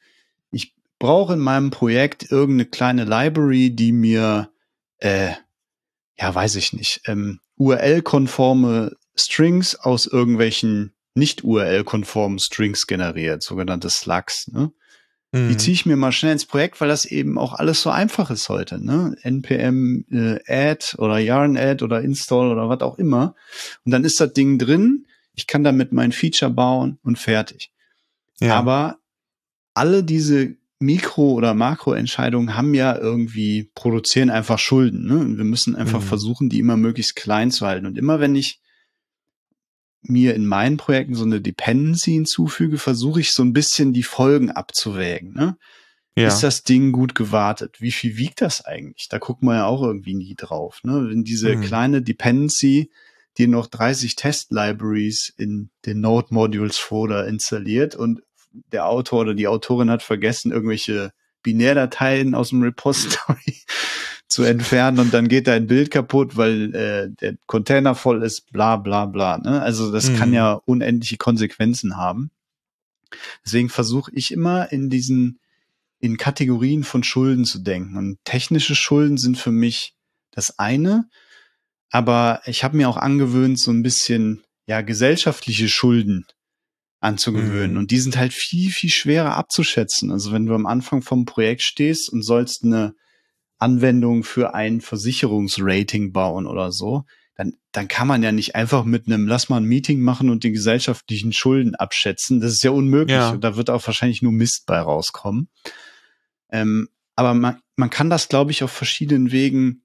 Ich brauche in meinem Projekt irgendeine kleine Library, die mir äh, ja, weiß ich nicht, ähm, URL-konforme Strings aus irgendwelchen nicht URL-konformen Strings generiert, sogenannte Slugs. Ne? Mhm. Die ziehe ich mir mal schnell ins Projekt, weil das eben auch alles so einfach ist heute. Ne? npm äh, add oder yarn add oder install oder was auch immer. Und dann ist das Ding drin. Ich kann damit mein Feature bauen und fertig. Ja. Aber alle diese Mikro- oder Makroentscheidungen haben ja irgendwie, produzieren einfach Schulden. Ne? Wir müssen einfach mhm. versuchen, die immer möglichst klein zu halten. Und immer wenn ich mir in meinen Projekten so eine Dependency hinzufüge, versuche ich so ein bisschen die Folgen abzuwägen. Ne? Ja. Ist das Ding gut gewartet? Wie viel wiegt das eigentlich? Da guckt man ja auch irgendwie nie drauf. Ne? Wenn diese mhm. kleine Dependency dir noch 30 Test-Libraries in den Node-Modules-Folder installiert und der Autor oder die Autorin hat vergessen, irgendwelche Binärdateien aus dem Repository zu entfernen und dann geht dein Bild kaputt, weil äh, der Container voll ist, bla bla bla. Ne? Also das mhm. kann ja unendliche Konsequenzen haben. Deswegen versuche ich immer in diesen in Kategorien von Schulden zu denken. Und technische Schulden sind für mich das eine, aber ich habe mir auch angewöhnt, so ein bisschen ja gesellschaftliche Schulden anzugewöhnen. Mhm. Und die sind halt viel, viel schwerer abzuschätzen. Also wenn du am Anfang vom Projekt stehst und sollst eine Anwendung für ein Versicherungsrating bauen oder so, dann, dann kann man ja nicht einfach mit einem, lass mal ein Meeting machen und die gesellschaftlichen Schulden abschätzen. Das ist ja unmöglich. Ja. Da wird auch wahrscheinlich nur Mist bei rauskommen. Ähm, aber man, man kann das, glaube ich, auf verschiedenen Wegen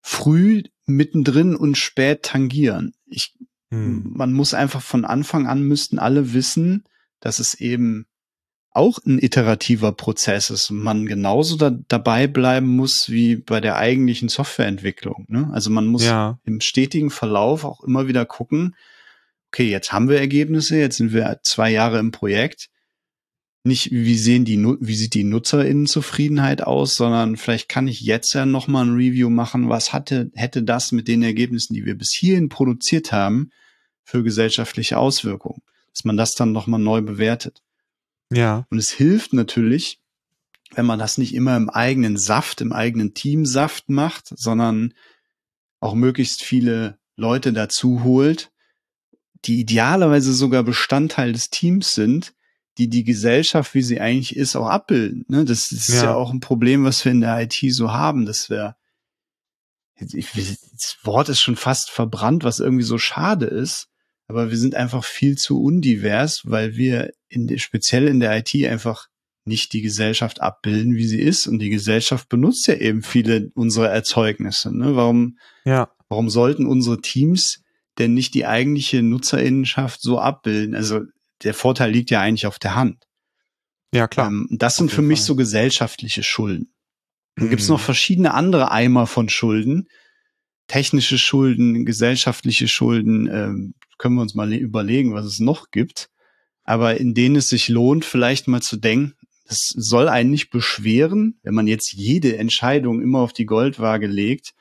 früh, mittendrin und spät tangieren. Ich hm. Man muss einfach von Anfang an müssten alle wissen, dass es eben auch ein iterativer Prozess ist und man genauso da, dabei bleiben muss wie bei der eigentlichen Softwareentwicklung. Ne? Also man muss ja. im stetigen Verlauf auch immer wieder gucken, okay, jetzt haben wir Ergebnisse, jetzt sind wir zwei Jahre im Projekt nicht, wie sehen die, wie sieht die Nutzerinnenzufriedenheit aus, sondern vielleicht kann ich jetzt ja nochmal ein Review machen, was hatte, hätte das mit den Ergebnissen, die wir bis hierhin produziert haben, für gesellschaftliche Auswirkungen, dass man das dann nochmal neu bewertet. Ja. Und es hilft natürlich, wenn man das nicht immer im eigenen Saft, im eigenen Teamsaft macht, sondern auch möglichst viele Leute dazu holt, die idealerweise sogar Bestandteil des Teams sind, die die Gesellschaft, wie sie eigentlich ist, auch abbilden. Ne? Das ist ja. ja auch ein Problem, was wir in der IT so haben, dass wir das Wort ist schon fast verbrannt, was irgendwie so schade ist, aber wir sind einfach viel zu undivers, weil wir in, speziell in der IT einfach nicht die Gesellschaft abbilden, wie sie ist. Und die Gesellschaft benutzt ja eben viele unserer Erzeugnisse. Ne? Warum, ja. warum sollten unsere Teams denn nicht die eigentliche Nutzerinnenschaft so abbilden? Also der Vorteil liegt ja eigentlich auf der Hand. Ja, klar. Ähm, das sind für mich Fall. so gesellschaftliche Schulden. Dann mhm. gibt es noch verschiedene andere Eimer von Schulden. Technische Schulden, gesellschaftliche Schulden, ähm, können wir uns mal überlegen, was es noch gibt. Aber in denen es sich lohnt, vielleicht mal zu denken, es soll einen nicht beschweren, wenn man jetzt jede Entscheidung immer auf die Goldwaage legt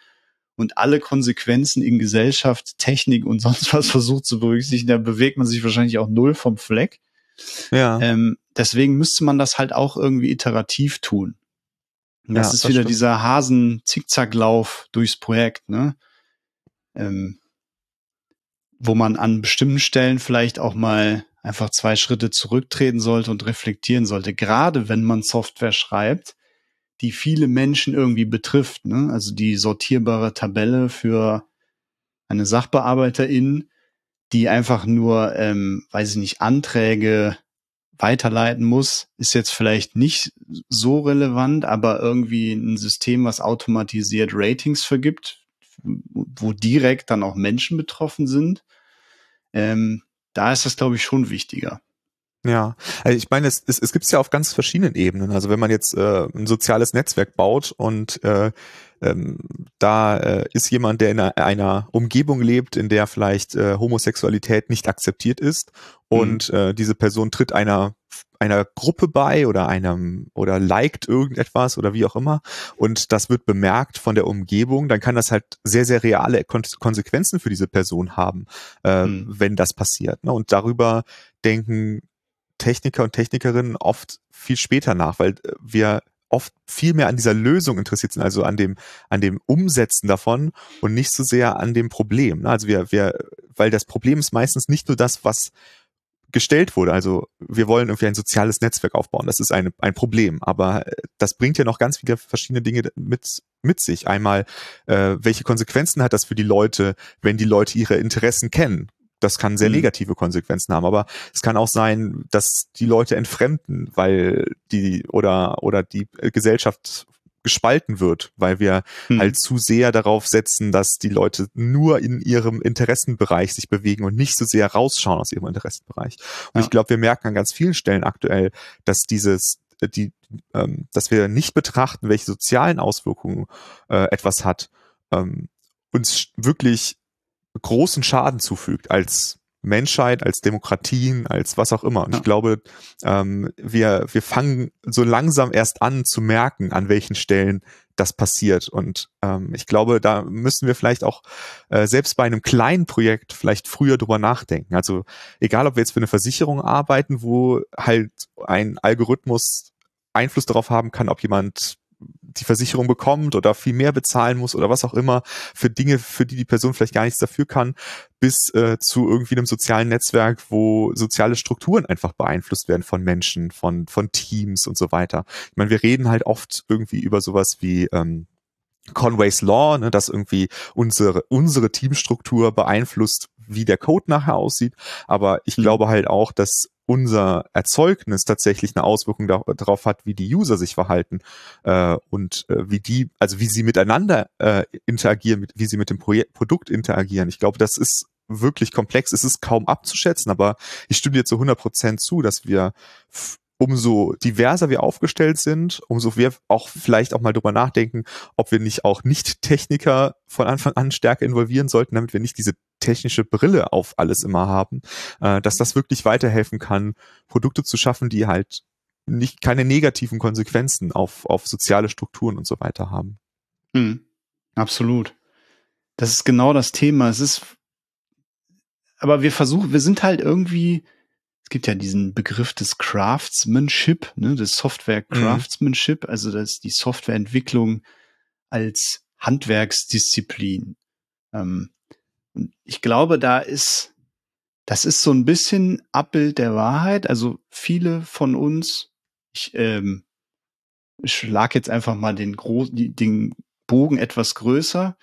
und alle Konsequenzen in Gesellschaft, Technik und sonst was versucht zu berücksichtigen, da bewegt man sich wahrscheinlich auch null vom Fleck. Ja. Ähm, deswegen müsste man das halt auch irgendwie iterativ tun. Das ja, ist das wieder stimmt. dieser Hasen-Zickzacklauf durchs Projekt, ne? Ähm, wo man an bestimmten Stellen vielleicht auch mal einfach zwei Schritte zurücktreten sollte und reflektieren sollte. Gerade wenn man Software schreibt, die viele Menschen irgendwie betrifft. Ne? Also die sortierbare Tabelle für eine Sachbearbeiterin, die einfach nur, ähm, weiß ich nicht, Anträge weiterleiten muss, ist jetzt vielleicht nicht so relevant, aber irgendwie ein System, was automatisiert Ratings vergibt, wo direkt dann auch Menschen betroffen sind, ähm, da ist das, glaube ich, schon wichtiger. Ja, also ich meine, es, es, es gibt es ja auf ganz verschiedenen Ebenen. Also wenn man jetzt äh, ein soziales Netzwerk baut und äh, ähm, da äh, ist jemand, der in einer, einer Umgebung lebt, in der vielleicht äh, Homosexualität nicht akzeptiert ist und mhm. äh, diese Person tritt einer einer Gruppe bei oder einem oder liked irgendetwas oder wie auch immer und das wird bemerkt von der Umgebung, dann kann das halt sehr, sehr reale Kon Konsequenzen für diese Person haben, äh, mhm. wenn das passiert. Ne? Und darüber denken Techniker und Technikerinnen oft viel später nach, weil äh, wir oft viel mehr an dieser Lösung interessiert sind, also an dem, an dem Umsetzen davon und nicht so sehr an dem Problem. Ne? Also wir, wir, weil das Problem ist meistens nicht nur das, was gestellt wurde. Also wir wollen irgendwie ein soziales Netzwerk aufbauen. Das ist ein, ein Problem. Aber äh, das bringt ja noch ganz viele verschiedene Dinge mit, mit sich. Einmal, äh, welche Konsequenzen hat das für die Leute, wenn die Leute ihre Interessen kennen? Das kann sehr mhm. negative Konsequenzen haben, aber es kann auch sein, dass die Leute entfremden, weil die oder oder die Gesellschaft gespalten wird, weil wir hm. halt zu sehr darauf setzen, dass die Leute nur in ihrem Interessenbereich sich bewegen und nicht so sehr rausschauen aus ihrem Interessenbereich. Und ja. ich glaube, wir merken an ganz vielen Stellen aktuell, dass dieses die, ähm, dass wir nicht betrachten, welche sozialen Auswirkungen äh, etwas hat, ähm, uns wirklich großen Schaden zufügt als Menschheit, als Demokratien, als was auch immer. Und ja. ich glaube, ähm, wir, wir fangen so langsam erst an zu merken, an welchen Stellen das passiert. Und ähm, ich glaube, da müssen wir vielleicht auch äh, selbst bei einem kleinen Projekt vielleicht früher drüber nachdenken. Also egal, ob wir jetzt für eine Versicherung arbeiten, wo halt ein Algorithmus Einfluss darauf haben kann, ob jemand die Versicherung bekommt oder viel mehr bezahlen muss oder was auch immer für Dinge, für die die Person vielleicht gar nichts dafür kann, bis äh, zu irgendwie einem sozialen Netzwerk, wo soziale Strukturen einfach beeinflusst werden von Menschen, von von Teams und so weiter. Ich meine, wir reden halt oft irgendwie über sowas wie ähm, Conway's Law, ne, dass irgendwie unsere unsere Teamstruktur beeinflusst, wie der Code nachher aussieht. Aber ich mhm. glaube halt auch, dass unser Erzeugnis tatsächlich eine Auswirkung da, darauf hat, wie die User sich verhalten äh, und äh, wie die, also wie sie miteinander äh, interagieren, wie sie mit dem Projekt, Produkt interagieren. Ich glaube, das ist wirklich komplex. Es ist kaum abzuschätzen, aber ich stimme dir zu 100 Prozent zu, dass wir umso diverser wir aufgestellt sind, umso wir auch vielleicht auch mal drüber nachdenken, ob wir nicht auch Nicht-Techniker von Anfang an stärker involvieren sollten, damit wir nicht diese technische Brille auf alles immer haben, äh, dass das wirklich weiterhelfen kann, Produkte zu schaffen, die halt nicht keine negativen Konsequenzen auf, auf soziale Strukturen und so weiter haben. Mhm. Absolut. Das ist genau das Thema. Es ist, aber wir versuchen, wir sind halt irgendwie, es gibt ja diesen Begriff des Craftsmanship, ne, des Software. Craftsmanship, mhm. also das ist die Softwareentwicklung als Handwerksdisziplin. Ähm, ich glaube, da ist, das ist so ein bisschen Abbild der Wahrheit. Also viele von uns, ich ähm, schlag jetzt einfach mal den, Gro den Bogen etwas größer.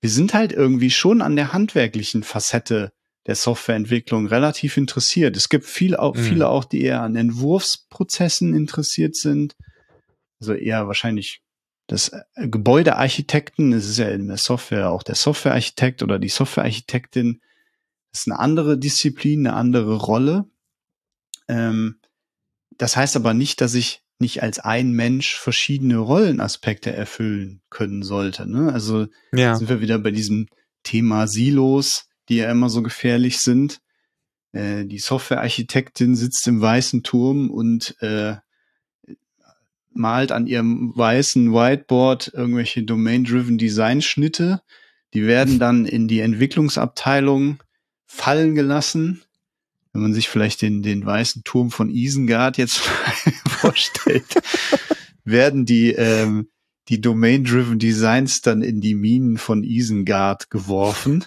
Wir sind halt irgendwie schon an der handwerklichen Facette der Softwareentwicklung relativ interessiert. Es gibt viel, auch, mhm. viele auch, die eher an Entwurfsprozessen interessiert sind. Also eher wahrscheinlich das äh, Gebäudearchitekten, es ist ja in der Software auch der Softwarearchitekt oder die Softwarearchitektin, ist eine andere Disziplin, eine andere Rolle. Ähm, das heißt aber nicht, dass ich nicht als ein Mensch verschiedene Rollenaspekte erfüllen können sollte. Ne? Also ja. sind wir wieder bei diesem Thema Silos, die ja immer so gefährlich sind. Äh, die Softwarearchitektin sitzt im weißen Turm und äh, malt an ihrem weißen Whiteboard irgendwelche Domain-Driven Design-Schnitte. Die werden dann in die Entwicklungsabteilung fallen gelassen wenn man sich vielleicht den, den weißen Turm von Isengard jetzt vorstellt, werden die, ähm, die Domain-Driven Designs dann in die Minen von Isengard geworfen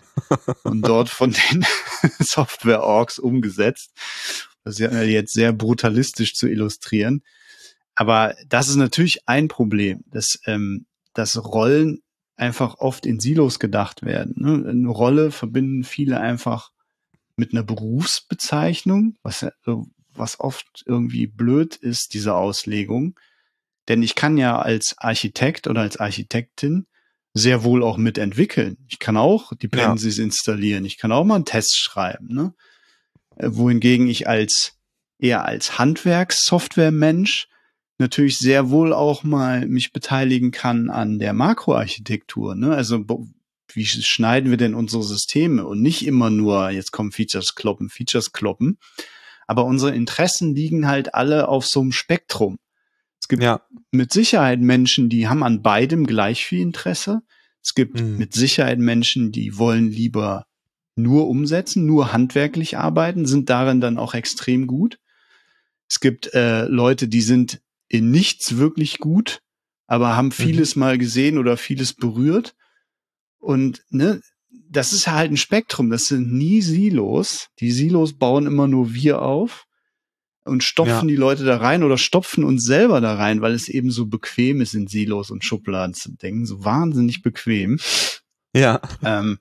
und dort von den Software-Orgs umgesetzt. Das ist ja jetzt sehr brutalistisch zu illustrieren. Aber das ist natürlich ein Problem, dass, ähm, dass Rollen einfach oft in Silos gedacht werden. Ne? Eine Rolle verbinden viele einfach mit einer Berufsbezeichnung, was, was oft irgendwie blöd ist, diese Auslegung. Denn ich kann ja als Architekt oder als Architektin sehr wohl auch mitentwickeln. Ich kann auch Dependencies ja. installieren. Ich kann auch mal einen Test schreiben. Ne? Äh, wohingegen ich als eher als Handwerkssoftware-Mensch natürlich sehr wohl auch mal mich beteiligen kann an der Makroarchitektur. Ne? Also wie schneiden wir denn unsere Systeme und nicht immer nur, jetzt kommen Features kloppen, Features kloppen. Aber unsere Interessen liegen halt alle auf so einem Spektrum. Es gibt ja. mit Sicherheit Menschen, die haben an beidem gleich viel Interesse. Es gibt mhm. mit Sicherheit Menschen, die wollen lieber nur umsetzen, nur handwerklich arbeiten, sind darin dann auch extrem gut. Es gibt äh, Leute, die sind in nichts wirklich gut, aber haben mhm. vieles mhm. mal gesehen oder vieles berührt. Und ne, das ist halt ein Spektrum. Das sind nie Silos. Die Silos bauen immer nur wir auf und stopfen ja. die Leute da rein oder stopfen uns selber da rein, weil es eben so bequem ist, in Silos und Schubladen zu denken. So wahnsinnig bequem. Ja. Ähm,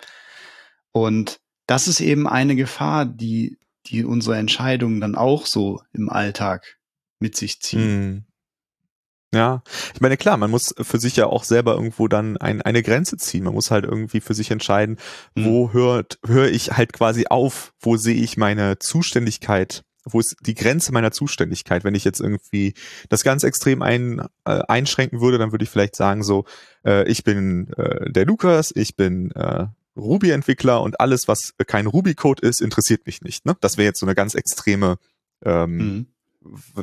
und das ist eben eine Gefahr, die, die unsere Entscheidungen dann auch so im Alltag mit sich ziehen. Ja, ich meine, klar, man muss für sich ja auch selber irgendwo dann ein, eine Grenze ziehen. Man muss halt irgendwie für sich entscheiden, mhm. wo hört, höre ich halt quasi auf, wo sehe ich meine Zuständigkeit, wo ist die Grenze meiner Zuständigkeit. Wenn ich jetzt irgendwie das ganz extrem ein, äh, einschränken würde, dann würde ich vielleicht sagen so, äh, ich bin äh, der Lukas, ich bin äh, Ruby-Entwickler und alles, was kein Ruby-Code ist, interessiert mich nicht. Ne? Das wäre jetzt so eine ganz extreme ähm, mhm.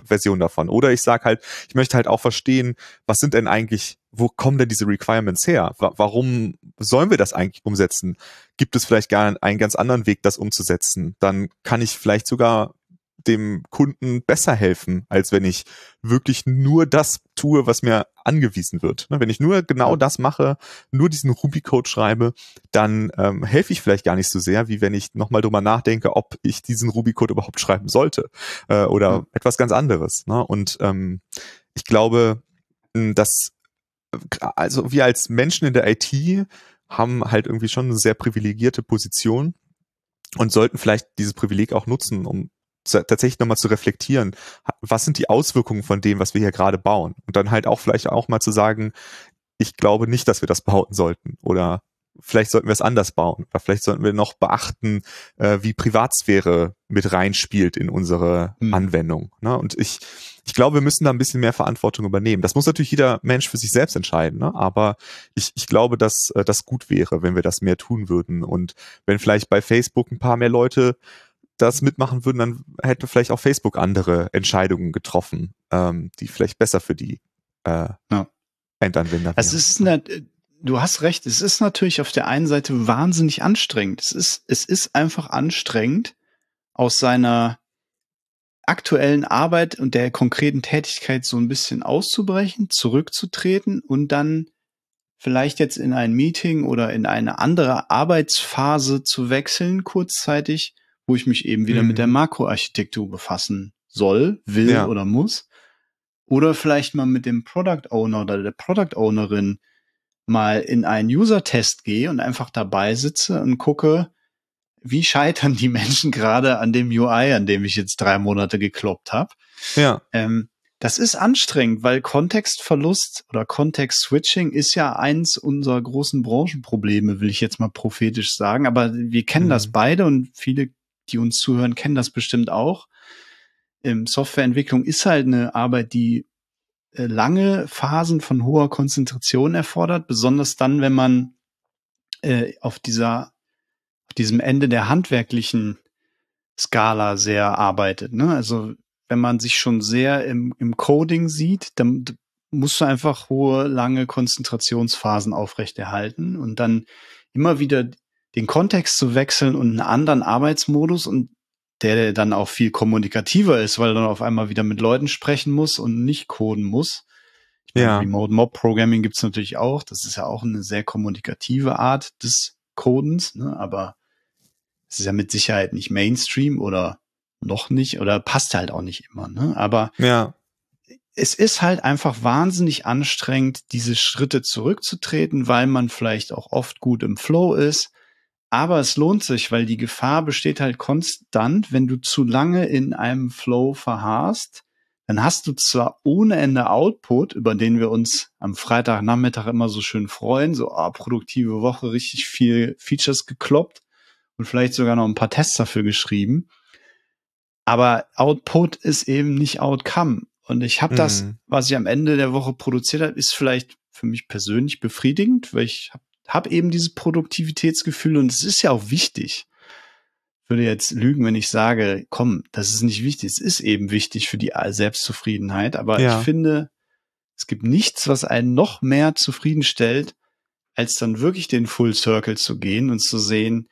Version davon. Oder ich sage halt, ich möchte halt auch verstehen, was sind denn eigentlich, wo kommen denn diese Requirements her? Warum sollen wir das eigentlich umsetzen? Gibt es vielleicht gar einen ganz anderen Weg, das umzusetzen? Dann kann ich vielleicht sogar dem Kunden besser helfen, als wenn ich wirklich nur das tue, was mir angewiesen wird. Ne, wenn ich nur genau das mache, nur diesen Ruby-Code schreibe, dann ähm, helfe ich vielleicht gar nicht so sehr, wie wenn ich nochmal drüber nachdenke, ob ich diesen Ruby-Code überhaupt schreiben sollte äh, oder mhm. etwas ganz anderes. Ne? Und ähm, ich glaube, dass also wir als Menschen in der IT haben halt irgendwie schon eine sehr privilegierte Position und sollten vielleicht dieses Privileg auch nutzen, um tatsächlich nochmal zu reflektieren, was sind die Auswirkungen von dem, was wir hier gerade bauen? Und dann halt auch vielleicht auch mal zu sagen, ich glaube nicht, dass wir das bauen sollten oder vielleicht sollten wir es anders bauen oder vielleicht sollten wir noch beachten, äh, wie Privatsphäre mit reinspielt in unsere hm. Anwendung. Ne? Und ich, ich glaube, wir müssen da ein bisschen mehr Verantwortung übernehmen. Das muss natürlich jeder Mensch für sich selbst entscheiden, ne? aber ich, ich glaube, dass äh, das gut wäre, wenn wir das mehr tun würden und wenn vielleicht bei Facebook ein paar mehr Leute das mitmachen würden, dann hätte vielleicht auch Facebook andere Entscheidungen getroffen, ähm, die vielleicht besser für die äh, ja. Endanwender wären. Es ist eine, du hast recht, es ist natürlich auf der einen Seite wahnsinnig anstrengend. Es ist, es ist einfach anstrengend, aus seiner aktuellen Arbeit und der konkreten Tätigkeit so ein bisschen auszubrechen, zurückzutreten und dann vielleicht jetzt in ein Meeting oder in eine andere Arbeitsphase zu wechseln, kurzzeitig wo ich mich eben wieder mhm. mit der mhm. Makroarchitektur befassen soll, will ja. oder muss. Oder vielleicht mal mit dem Product Owner oder der Product Ownerin mal in einen User-Test gehe und einfach dabei sitze und gucke, wie scheitern die Menschen gerade an dem UI, an dem ich jetzt drei Monate gekloppt habe. Ja. Ähm, das ist anstrengend, weil Kontextverlust oder Kontext-Switching ist ja eins unserer großen Branchenprobleme, will ich jetzt mal prophetisch sagen. Aber wir kennen mhm. das beide und viele die uns zuhören, kennen das bestimmt auch. ähm, Softwareentwicklung ist halt eine Arbeit, die äh, lange Phasen von hoher Konzentration erfordert, besonders dann, wenn man äh, auf dieser, auf diesem Ende der handwerklichen Skala sehr arbeitet. Ne? Also wenn man sich schon sehr im, im Coding sieht, dann musst du einfach hohe, lange Konzentrationsphasen aufrechterhalten und dann immer wieder den Kontext zu wechseln und einen anderen Arbeitsmodus und der dann auch viel kommunikativer ist, weil er dann auf einmal wieder mit Leuten sprechen muss und nicht coden muss. Ich meine, ja. Remote Mob Programming gibt's natürlich auch. Das ist ja auch eine sehr kommunikative Art des Codens, ne? aber es ist ja mit Sicherheit nicht Mainstream oder noch nicht oder passt halt auch nicht immer. Ne? Aber ja. es ist halt einfach wahnsinnig anstrengend, diese Schritte zurückzutreten, weil man vielleicht auch oft gut im Flow ist aber es lohnt sich, weil die Gefahr besteht halt konstant, wenn du zu lange in einem Flow verharrst, dann hast du zwar ohne Ende Output, über den wir uns am Freitagnachmittag immer so schön freuen, so ah, produktive Woche, richtig viel Features gekloppt und vielleicht sogar noch ein paar Tests dafür geschrieben. Aber Output ist eben nicht Outcome. Und ich habe mhm. das, was ich am Ende der Woche produziert habe, ist vielleicht für mich persönlich befriedigend, weil ich habe habe eben dieses Produktivitätsgefühl und es ist ja auch wichtig. Ich würde jetzt lügen, wenn ich sage, komm, das ist nicht wichtig. Es ist eben wichtig für die Selbstzufriedenheit, aber ja. ich finde, es gibt nichts, was einen noch mehr zufriedenstellt, als dann wirklich den Full Circle zu gehen und zu sehen,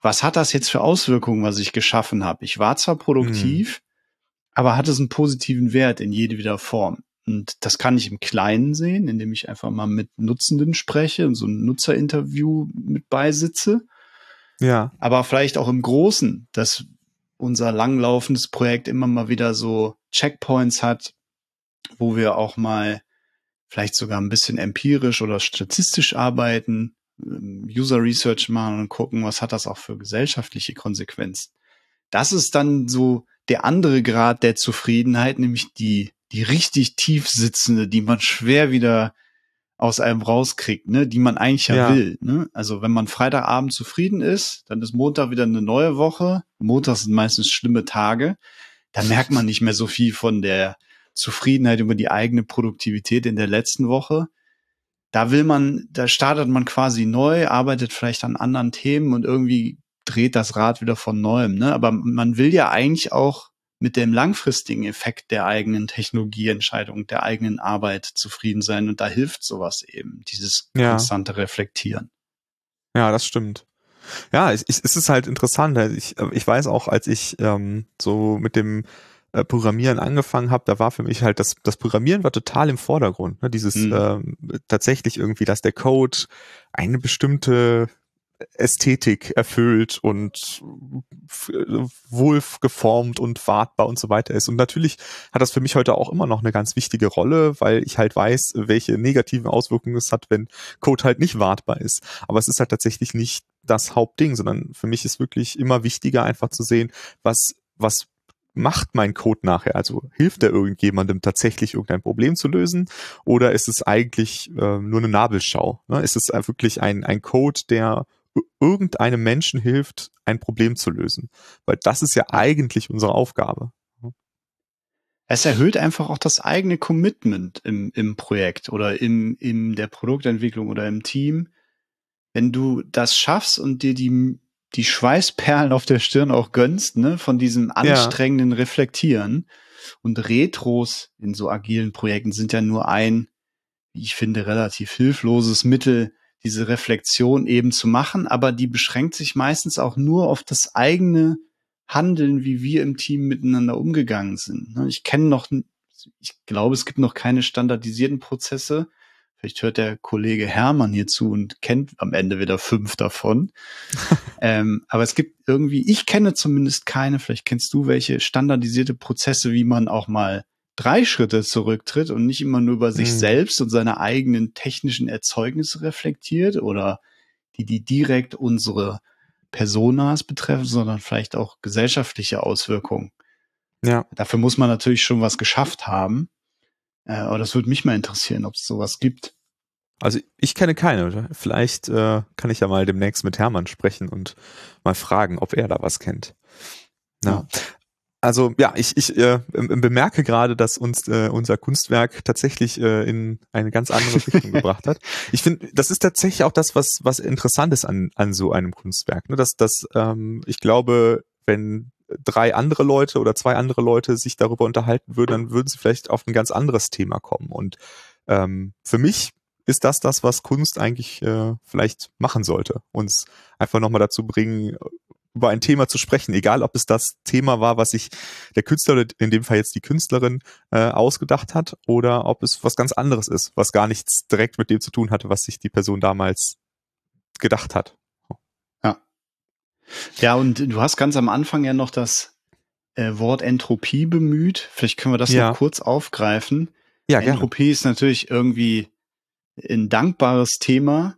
was hat das jetzt für Auswirkungen, was ich geschaffen habe? Ich war zwar produktiv, mhm. aber hat es einen positiven Wert in jede wieder Form. Und das kann ich im Kleinen sehen, indem ich einfach mal mit Nutzenden spreche und so ein Nutzerinterview mit beisitze. Ja. Aber vielleicht auch im Großen, dass unser langlaufendes Projekt immer mal wieder so Checkpoints hat, wo wir auch mal vielleicht sogar ein bisschen empirisch oder statistisch arbeiten, ähm, User Research machen und gucken, was hat das auch für gesellschaftliche Konsequenzen. Das ist dann so der andere Grad der Zufriedenheit, nämlich die die richtig tief sitzende, die man schwer wieder aus einem rauskriegt, ne, die man eigentlich ja, ja, will. Ne? Also wenn man Freitagabend zufrieden ist, dann ist Montag wieder eine neue Woche. Montag sind meistens schlimme Tage. Da merkt man nicht mehr so viel von der Zufriedenheit über die eigene Produktivität in der letzten Woche. Da will man, da startet man quasi neu, arbeitet vielleicht an anderen Themen und irgendwie dreht das Rad wieder von neuem. Ne? Aber man will ja eigentlich auch mit dem langfristigen Effekt der eigenen Technologieentscheidung, der eigenen Arbeit zufrieden sein. Und da hilft sowas eben, dieses ja. konstante Reflektieren. Ja, das stimmt. Ja, ich, ich, es ist halt interessant. Ich, ich weiß auch, als ich ähm, so mit dem äh, Programmieren angefangen habe, da war für mich halt das, das Programmieren war total im Vordergrund. Ne? Dieses mhm. ähm, tatsächlich irgendwie, dass der Code eine bestimmte Ästhetik erfüllt und wohl geformt und wartbar und so weiter ist. Und natürlich hat das für mich heute auch immer noch eine ganz wichtige Rolle, weil ich halt weiß, welche negativen Auswirkungen es hat, wenn Code halt nicht wartbar ist. Aber es ist halt tatsächlich nicht das Hauptding, sondern für mich ist wirklich immer wichtiger einfach zu sehen, was, was macht mein Code nachher? Also hilft er irgendjemandem tatsächlich irgendein Problem zu lösen? Oder ist es eigentlich äh, nur eine Nabelschau? Ne? Ist es wirklich ein, ein Code, der irgendeinem Menschen hilft, ein Problem zu lösen. Weil das ist ja eigentlich unsere Aufgabe. Es erhöht einfach auch das eigene Commitment im, im Projekt oder im, in der Produktentwicklung oder im Team. Wenn du das schaffst und dir die, die Schweißperlen auf der Stirn auch gönnst, ne, von diesem anstrengenden ja. Reflektieren und Retros in so agilen Projekten sind ja nur ein, wie ich finde, relativ hilfloses Mittel, diese Reflexion eben zu machen, aber die beschränkt sich meistens auch nur auf das eigene Handeln, wie wir im Team miteinander umgegangen sind. Ne, ich kenne noch, ich glaube, es gibt noch keine standardisierten Prozesse. Vielleicht hört der Kollege Hermann hier zu und kennt am Ende wieder fünf davon. ähm, aber es gibt irgendwie, ich kenne zumindest keine, vielleicht kennst du welche standardisierte Prozesse, wie man auch mal drei Schritte zurücktritt und nicht immer nur über sich mhm. selbst und seine eigenen technischen Erzeugnisse reflektiert oder die, die direkt unsere Personas betreffen, sondern vielleicht auch gesellschaftliche Auswirkungen. Ja. Dafür muss man natürlich schon was geschafft haben. Äh, aber das würde mich mal interessieren, ob es sowas gibt. Also ich kenne keine. Vielleicht äh, kann ich ja mal demnächst mit Hermann sprechen und mal fragen, ob er da was kennt. Ja. Also ja, ich, ich äh, bemerke gerade, dass uns äh, unser Kunstwerk tatsächlich äh, in eine ganz andere Richtung gebracht hat. Ich finde, das ist tatsächlich auch das, was was interessant ist an an so einem Kunstwerk. Ne? Dass dass ähm, ich glaube, wenn drei andere Leute oder zwei andere Leute sich darüber unterhalten würden, dann würden sie vielleicht auf ein ganz anderes Thema kommen. Und ähm, für mich ist das das, was Kunst eigentlich äh, vielleicht machen sollte. Uns einfach nochmal dazu bringen, über ein Thema zu sprechen, egal ob es das Thema war, was sich der Künstler, in dem Fall jetzt die Künstlerin, äh, ausgedacht hat, oder ob es was ganz anderes ist, was gar nichts direkt mit dem zu tun hatte, was sich die Person damals gedacht hat. Ja. Ja, und du hast ganz am Anfang ja noch das äh, Wort Entropie bemüht. Vielleicht können wir das ja. noch kurz aufgreifen. Ja, Entropie gerne. ist natürlich irgendwie ein dankbares Thema,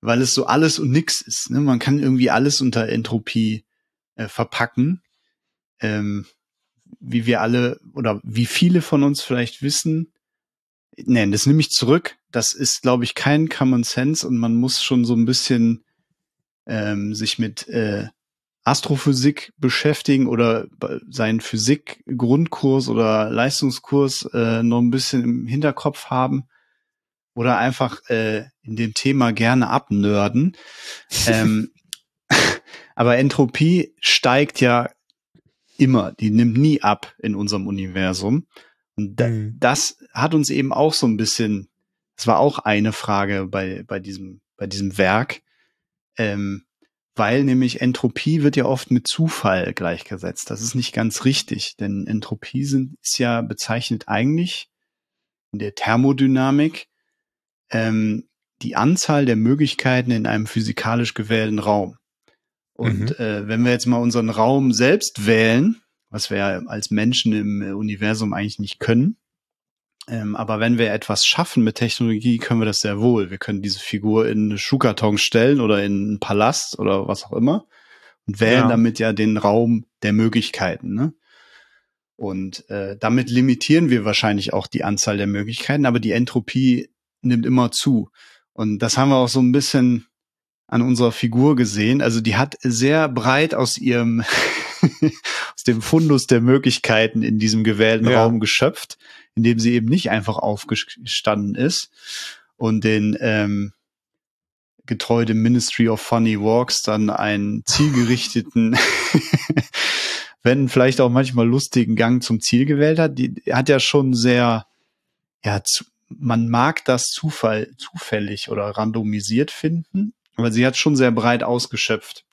weil es so alles und nix ist. Ne? Man kann irgendwie alles unter Entropie äh, verpacken. Ähm, wie wir alle oder wie viele von uns vielleicht wissen, nein, das nehme ich zurück. Das ist, glaube ich, kein Common Sense und man muss schon so ein bisschen ähm, sich mit äh, Astrophysik beschäftigen oder seinen Physik-Grundkurs oder Leistungskurs äh, noch ein bisschen im Hinterkopf haben oder einfach äh, in dem Thema gerne abnörden. ähm, aber Entropie steigt ja immer, die nimmt nie ab in unserem Universum. Und da, mhm. das hat uns eben auch so ein bisschen, das war auch eine Frage bei, bei diesem, bei diesem Werk, ähm, weil nämlich Entropie wird ja oft mit Zufall gleichgesetzt. Das ist nicht ganz richtig, denn Entropie sind, ist ja bezeichnet eigentlich in der Thermodynamik ähm, die Anzahl der Möglichkeiten in einem physikalisch gewählten Raum. Und mhm. äh, wenn wir jetzt mal unseren Raum selbst wählen, was wir als Menschen im Universum eigentlich nicht können, ähm, aber wenn wir etwas schaffen mit Technologie, können wir das sehr wohl. Wir können diese Figur in eine Schuhkarton stellen oder in einen Palast oder was auch immer und wählen ja. damit ja den Raum der Möglichkeiten. Ne? Und äh, damit limitieren wir wahrscheinlich auch die Anzahl der Möglichkeiten, aber die Entropie nimmt immer zu. Und das haben wir auch so ein bisschen an unserer Figur gesehen. Also die hat sehr breit aus ihrem, aus dem Fundus der Möglichkeiten in diesem gewählten ja. Raum geschöpft, indem sie eben nicht einfach aufgestanden ist und den ähm, getreu dem Ministry of Funny Walks dann einen zielgerichteten, wenn vielleicht auch manchmal lustigen Gang zum Ziel gewählt hat. Die hat ja schon sehr, ja, zu, man mag das Zufall, zufällig oder randomisiert finden, aber sie hat schon sehr breit ausgeschöpft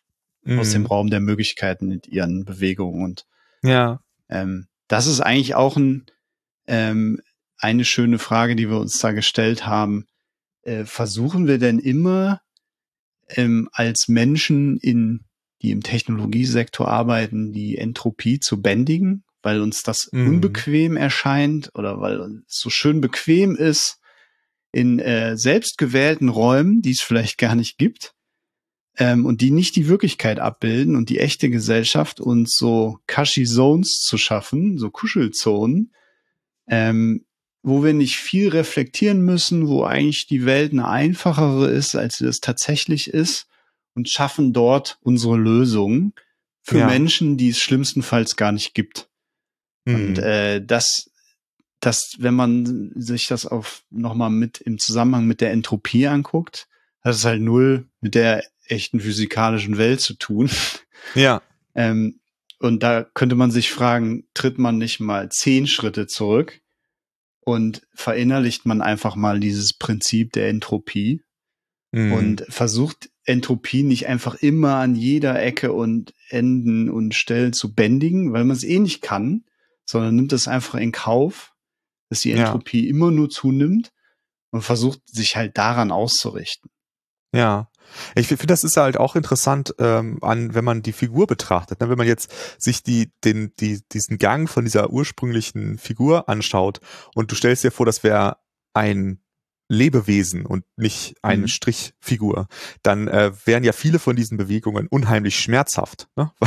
mhm. aus dem mhm. Raum der Möglichkeiten mit ihren Bewegungen und ja. Ähm, das ist eigentlich auch ein, ähm, eine schöne Frage, die wir uns da gestellt haben. Äh, versuchen wir denn immer ähm, als Menschen in die im Technologiesektor arbeiten, die Entropie zu bändigen? Weil uns das mhm. unbequem erscheint oder weil es so schön bequem ist in äh, selbstgewählten Räumen, die es vielleicht gar nicht gibt ähm, und die nicht die Wirklichkeit abbilden und die echte Gesellschaft uns so Kashi Zones zu schaffen, so Kuschelzonen, ähm, wo wir nicht viel reflektieren müssen, wo eigentlich die Welt eine einfachere ist, als sie das tatsächlich ist und schaffen dort unsere Lösungen für ja. Menschen, die es schlimmstenfalls gar nicht gibt. Mhm. Und äh, das, das, wenn man sich das auf nochmal mit im Zusammenhang mit der Entropie anguckt, hat es halt null mit der echten physikalischen Welt zu tun. Ja. ähm, und da könnte man sich fragen, tritt man nicht mal zehn Schritte zurück und verinnerlicht man einfach mal dieses Prinzip der Entropie mhm. und versucht Entropie nicht einfach immer an jeder Ecke und Enden und Stellen zu bändigen, weil man es eh nicht kann, sondern nimmt es einfach in Kauf, dass die Entropie ja. immer nur zunimmt und versucht sich halt daran auszurichten. Ja. Ich finde, das ist halt auch interessant, ähm, an, wenn man die Figur betrachtet. Ne? Wenn man jetzt sich die, den, die, diesen Gang von dieser ursprünglichen Figur anschaut und du stellst dir vor, das wäre ein Lebewesen und nicht eine mhm. Strichfigur, dann äh, wären ja viele von diesen Bewegungen unheimlich schmerzhaft, ne?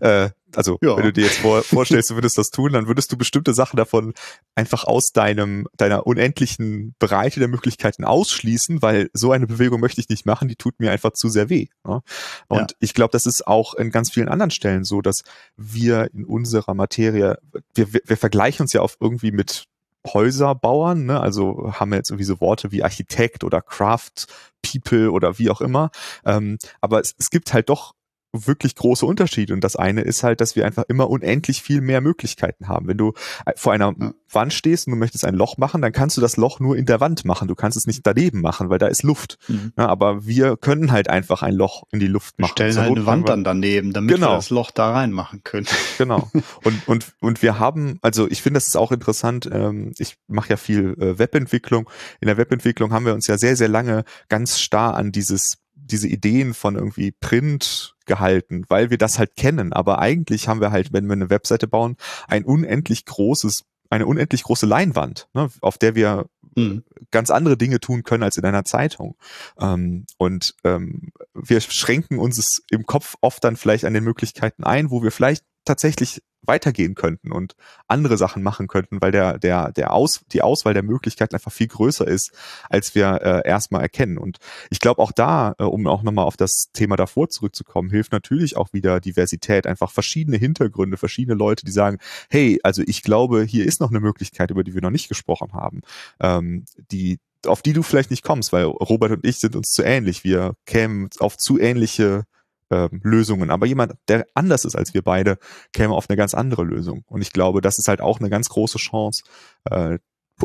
weil äh, also ja. wenn du dir jetzt vor, vorstellst, du würdest das tun, dann würdest du bestimmte Sachen davon einfach aus deinem, deiner unendlichen Breite der Möglichkeiten ausschließen, weil so eine Bewegung möchte ich nicht machen, die tut mir einfach zu sehr weh. Ne? Und ja. ich glaube, das ist auch in ganz vielen anderen Stellen so, dass wir in unserer Materie, wir, wir, wir vergleichen uns ja auf irgendwie mit Häuserbauern, ne? also haben wir jetzt irgendwie so Worte wie Architekt oder Craft People oder wie auch immer. Ähm, aber es, es gibt halt doch wirklich große Unterschiede. Und das eine ist halt, dass wir einfach immer unendlich viel mehr Möglichkeiten haben. Wenn du äh, vor einer ja. Wand stehst und du möchtest ein Loch machen, dann kannst du das Loch nur in der Wand machen. Du kannst es nicht daneben machen, weil da ist Luft. Mhm. Ja, aber wir können halt einfach ein Loch in die Luft machen. Wir stellen halt eine Wand dann daneben, damit genau. wir das Loch da reinmachen können. Genau. Und, und, und wir haben, also ich finde, das ist auch interessant. Ähm, ich mache ja viel äh, Webentwicklung. In der Webentwicklung haben wir uns ja sehr, sehr lange ganz starr an dieses diese Ideen von irgendwie Print gehalten, weil wir das halt kennen. Aber eigentlich haben wir halt, wenn wir eine Webseite bauen, ein unendlich großes, eine unendlich große Leinwand, ne, auf der wir mhm. ganz andere Dinge tun können als in einer Zeitung. Ähm, und ähm, wir schränken uns im Kopf oft dann vielleicht an den Möglichkeiten ein, wo wir vielleicht tatsächlich weitergehen könnten und andere Sachen machen könnten, weil der, der, der Aus, die Auswahl der Möglichkeiten einfach viel größer ist, als wir äh, erstmal erkennen. Und ich glaube auch da, äh, um auch nochmal auf das Thema davor zurückzukommen, hilft natürlich auch wieder Diversität, einfach verschiedene Hintergründe, verschiedene Leute, die sagen, hey, also ich glaube, hier ist noch eine Möglichkeit, über die wir noch nicht gesprochen haben, ähm, die auf die du vielleicht nicht kommst, weil Robert und ich sind uns zu ähnlich. Wir kämen auf zu ähnliche ähm, Lösungen. Aber jemand, der anders ist als wir beide, käme auf eine ganz andere Lösung. Und ich glaube, das ist halt auch eine ganz große Chance, äh,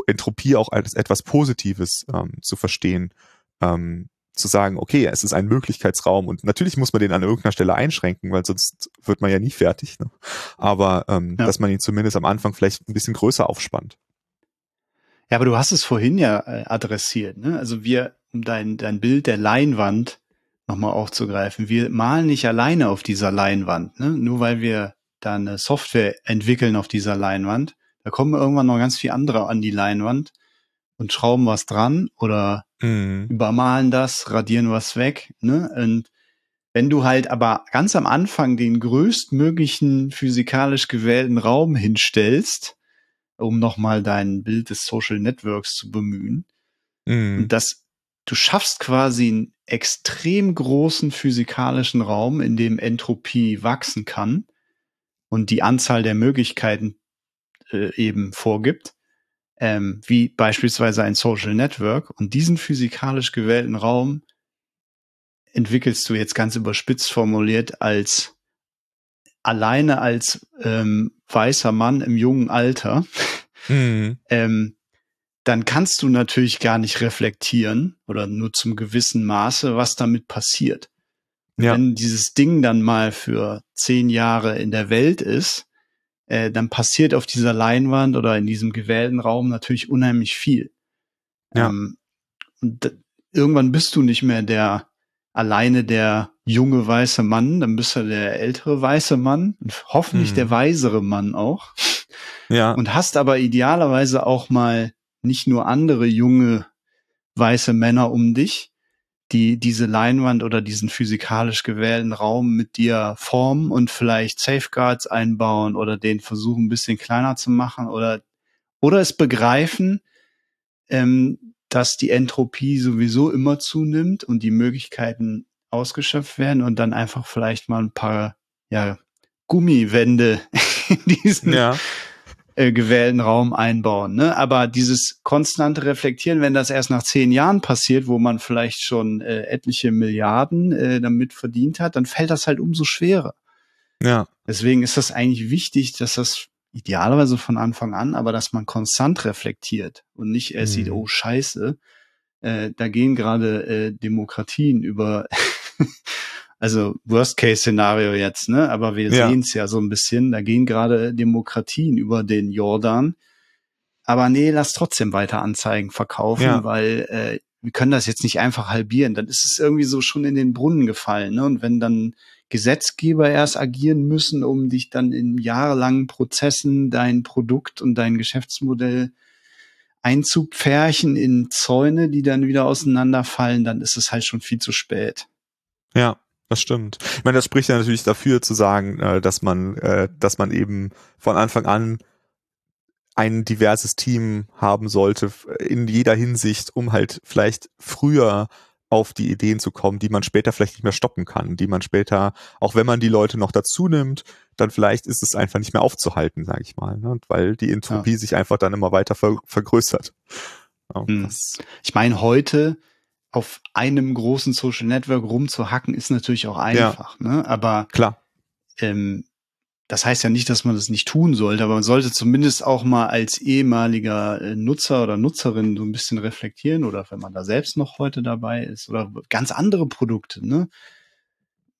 Entropie auch als etwas Positives ähm, zu verstehen. Ähm, zu sagen, okay, es ist ein Möglichkeitsraum und natürlich muss man den an irgendeiner Stelle einschränken, weil sonst wird man ja nie fertig. Ne? Aber ähm, ja. dass man ihn zumindest am Anfang vielleicht ein bisschen größer aufspannt. Ja, aber du hast es vorhin ja äh, adressiert. Ne? Also wir, um dein, dein Bild der Leinwand nochmal aufzugreifen. Wir malen nicht alleine auf dieser Leinwand, ne? nur weil wir da eine Software entwickeln auf dieser Leinwand. Da kommen irgendwann noch ganz viele andere an die Leinwand und schrauben was dran oder mhm. übermalen das, radieren was weg. Ne? Und wenn du halt aber ganz am Anfang den größtmöglichen physikalisch gewählten Raum hinstellst, um nochmal dein Bild des Social Networks zu bemühen, mhm. und das du schaffst quasi einen extrem großen physikalischen Raum, in dem Entropie wachsen kann und die Anzahl der Möglichkeiten äh, eben vorgibt, ähm, wie beispielsweise ein Social Network. Und diesen physikalisch gewählten Raum entwickelst du jetzt ganz überspitzt formuliert als alleine als ähm, weißer Mann im jungen Alter. Mhm. ähm, dann kannst du natürlich gar nicht reflektieren oder nur zum gewissen Maße, was damit passiert. Ja. Wenn dieses Ding dann mal für zehn Jahre in der Welt ist, äh, dann passiert auf dieser Leinwand oder in diesem gewählten Raum natürlich unheimlich viel. Ja. Ähm, und irgendwann bist du nicht mehr der alleine der junge weiße Mann, dann bist du der ältere weiße Mann und hoffentlich mhm. der weisere Mann auch. Ja. Und hast aber idealerweise auch mal nicht nur andere junge weiße Männer um dich, die diese Leinwand oder diesen physikalisch gewählten Raum mit dir formen und vielleicht Safeguards einbauen oder den versuchen ein bisschen kleiner zu machen oder oder es begreifen, ähm, dass die Entropie sowieso immer zunimmt und die Möglichkeiten ausgeschöpft werden und dann einfach vielleicht mal ein paar ja, Gummiwände in diesen ja äh, gewählten Raum einbauen. Ne? Aber dieses konstante Reflektieren, wenn das erst nach zehn Jahren passiert, wo man vielleicht schon äh, etliche Milliarden äh, damit verdient hat, dann fällt das halt umso schwerer. Ja. Deswegen ist das eigentlich wichtig, dass das idealerweise von Anfang an, aber dass man konstant reflektiert und nicht erst mhm. sieht, oh Scheiße, äh, da gehen gerade äh, Demokratien über also Worst-Case-Szenario jetzt, ne? Aber wir ja. sehen es ja so ein bisschen. Da gehen gerade Demokratien über den Jordan. Aber nee, lass trotzdem weiter Anzeigen verkaufen, ja. weil äh, wir können das jetzt nicht einfach halbieren. Dann ist es irgendwie so schon in den Brunnen gefallen. Ne? Und wenn dann Gesetzgeber erst agieren müssen, um dich dann in jahrelangen Prozessen dein Produkt und dein Geschäftsmodell einzupferchen in Zäune, die dann wieder auseinanderfallen, dann ist es halt schon viel zu spät. Ja, Das stimmt. Ich meine, das spricht ja natürlich dafür zu sagen, äh, dass man, äh, dass man eben von Anfang an ein diverses Team haben sollte in jeder Hinsicht, um halt vielleicht früher auf die Ideen zu kommen, die man später vielleicht nicht mehr stoppen kann, die man später, auch wenn man die Leute noch dazu nimmt, dann vielleicht ist es einfach nicht mehr aufzuhalten, sage ich mal, ne? weil die Entropie ja. sich einfach dann immer weiter ver vergrößert. Ja, hm. Ich meine, heute auf einem großen Social Network rumzuhacken, ist natürlich auch einfach, ja. ne? aber klar. Ähm, das heißt ja nicht, dass man das nicht tun sollte, aber man sollte zumindest auch mal als ehemaliger äh, Nutzer oder Nutzerin so ein bisschen reflektieren oder wenn man da selbst noch heute dabei ist oder ganz andere Produkte, ne?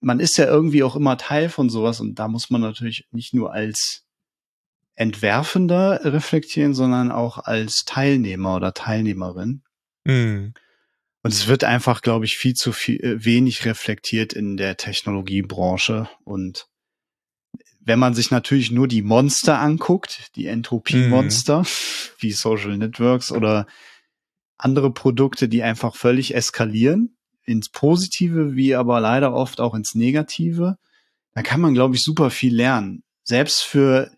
Man ist ja irgendwie auch immer Teil von sowas und da muss man natürlich nicht nur als Entwerfender reflektieren, sondern auch als Teilnehmer oder Teilnehmerin. Mhm. Und es wird einfach, glaube ich, viel zu viel, äh, wenig reflektiert in der Technologiebranche und wenn man sich natürlich nur die Monster anguckt, die Entropie-Monster, mhm. wie Social Networks oder andere Produkte, die einfach völlig eskalieren, ins Positive, wie aber leider oft auch ins Negative, dann kann man, glaube ich, super viel lernen. Selbst für,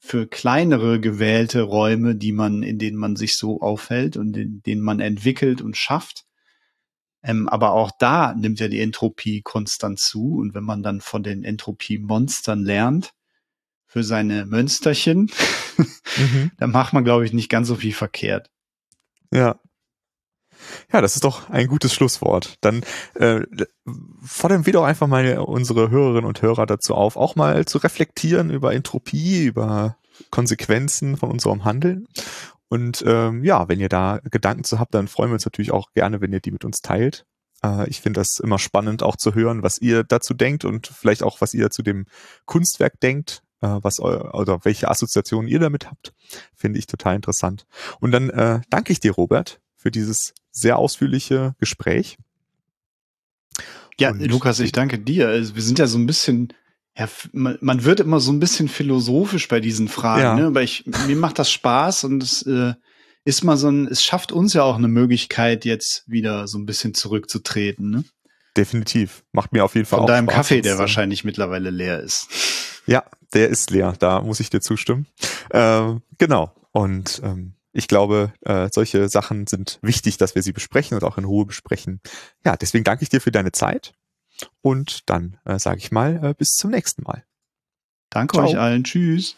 für kleinere gewählte Räume, die man, in denen man sich so aufhält und in denen man entwickelt und schafft, ähm, aber auch da nimmt ja die Entropie konstant zu. Und wenn man dann von den Entropie-Monstern lernt für seine Mönsterchen, mhm. dann macht man, glaube ich, nicht ganz so viel verkehrt. Ja. Ja, das ist doch ein gutes Schlusswort. Dann äh, fordern wir doch einfach mal unsere Hörerinnen und Hörer dazu auf, auch mal zu reflektieren über Entropie, über Konsequenzen von unserem Handeln und ähm, ja, wenn ihr da Gedanken zu habt, dann freuen wir uns natürlich auch gerne, wenn ihr die mit uns teilt. Äh, ich finde das immer spannend, auch zu hören, was ihr dazu denkt und vielleicht auch, was ihr zu dem Kunstwerk denkt, äh, was oder welche Assoziationen ihr damit habt. Finde ich total interessant. Und dann äh, danke ich dir, Robert, für dieses sehr ausführliche Gespräch. Ja, und Lukas, ich danke dir. Also, wir sind ja so ein bisschen ja, man, wird immer so ein bisschen philosophisch bei diesen Fragen, ja. ne? Aber ich, mir macht das Spaß und es äh, ist mal so ein, es schafft uns ja auch eine Möglichkeit, jetzt wieder so ein bisschen zurückzutreten, ne? Definitiv. Macht mir auf jeden Fall Von auch deinem Spaß, Kaffee, der wahrscheinlich mittlerweile leer ist. Ja, der ist leer. Da muss ich dir zustimmen. Ähm, genau. Und ähm, ich glaube, äh, solche Sachen sind wichtig, dass wir sie besprechen und auch in Ruhe besprechen. Ja, deswegen danke ich dir für deine Zeit und dann äh, sage ich mal, äh, bis zum nächsten Mal. Danke Ciao. euch allen. Tschüss.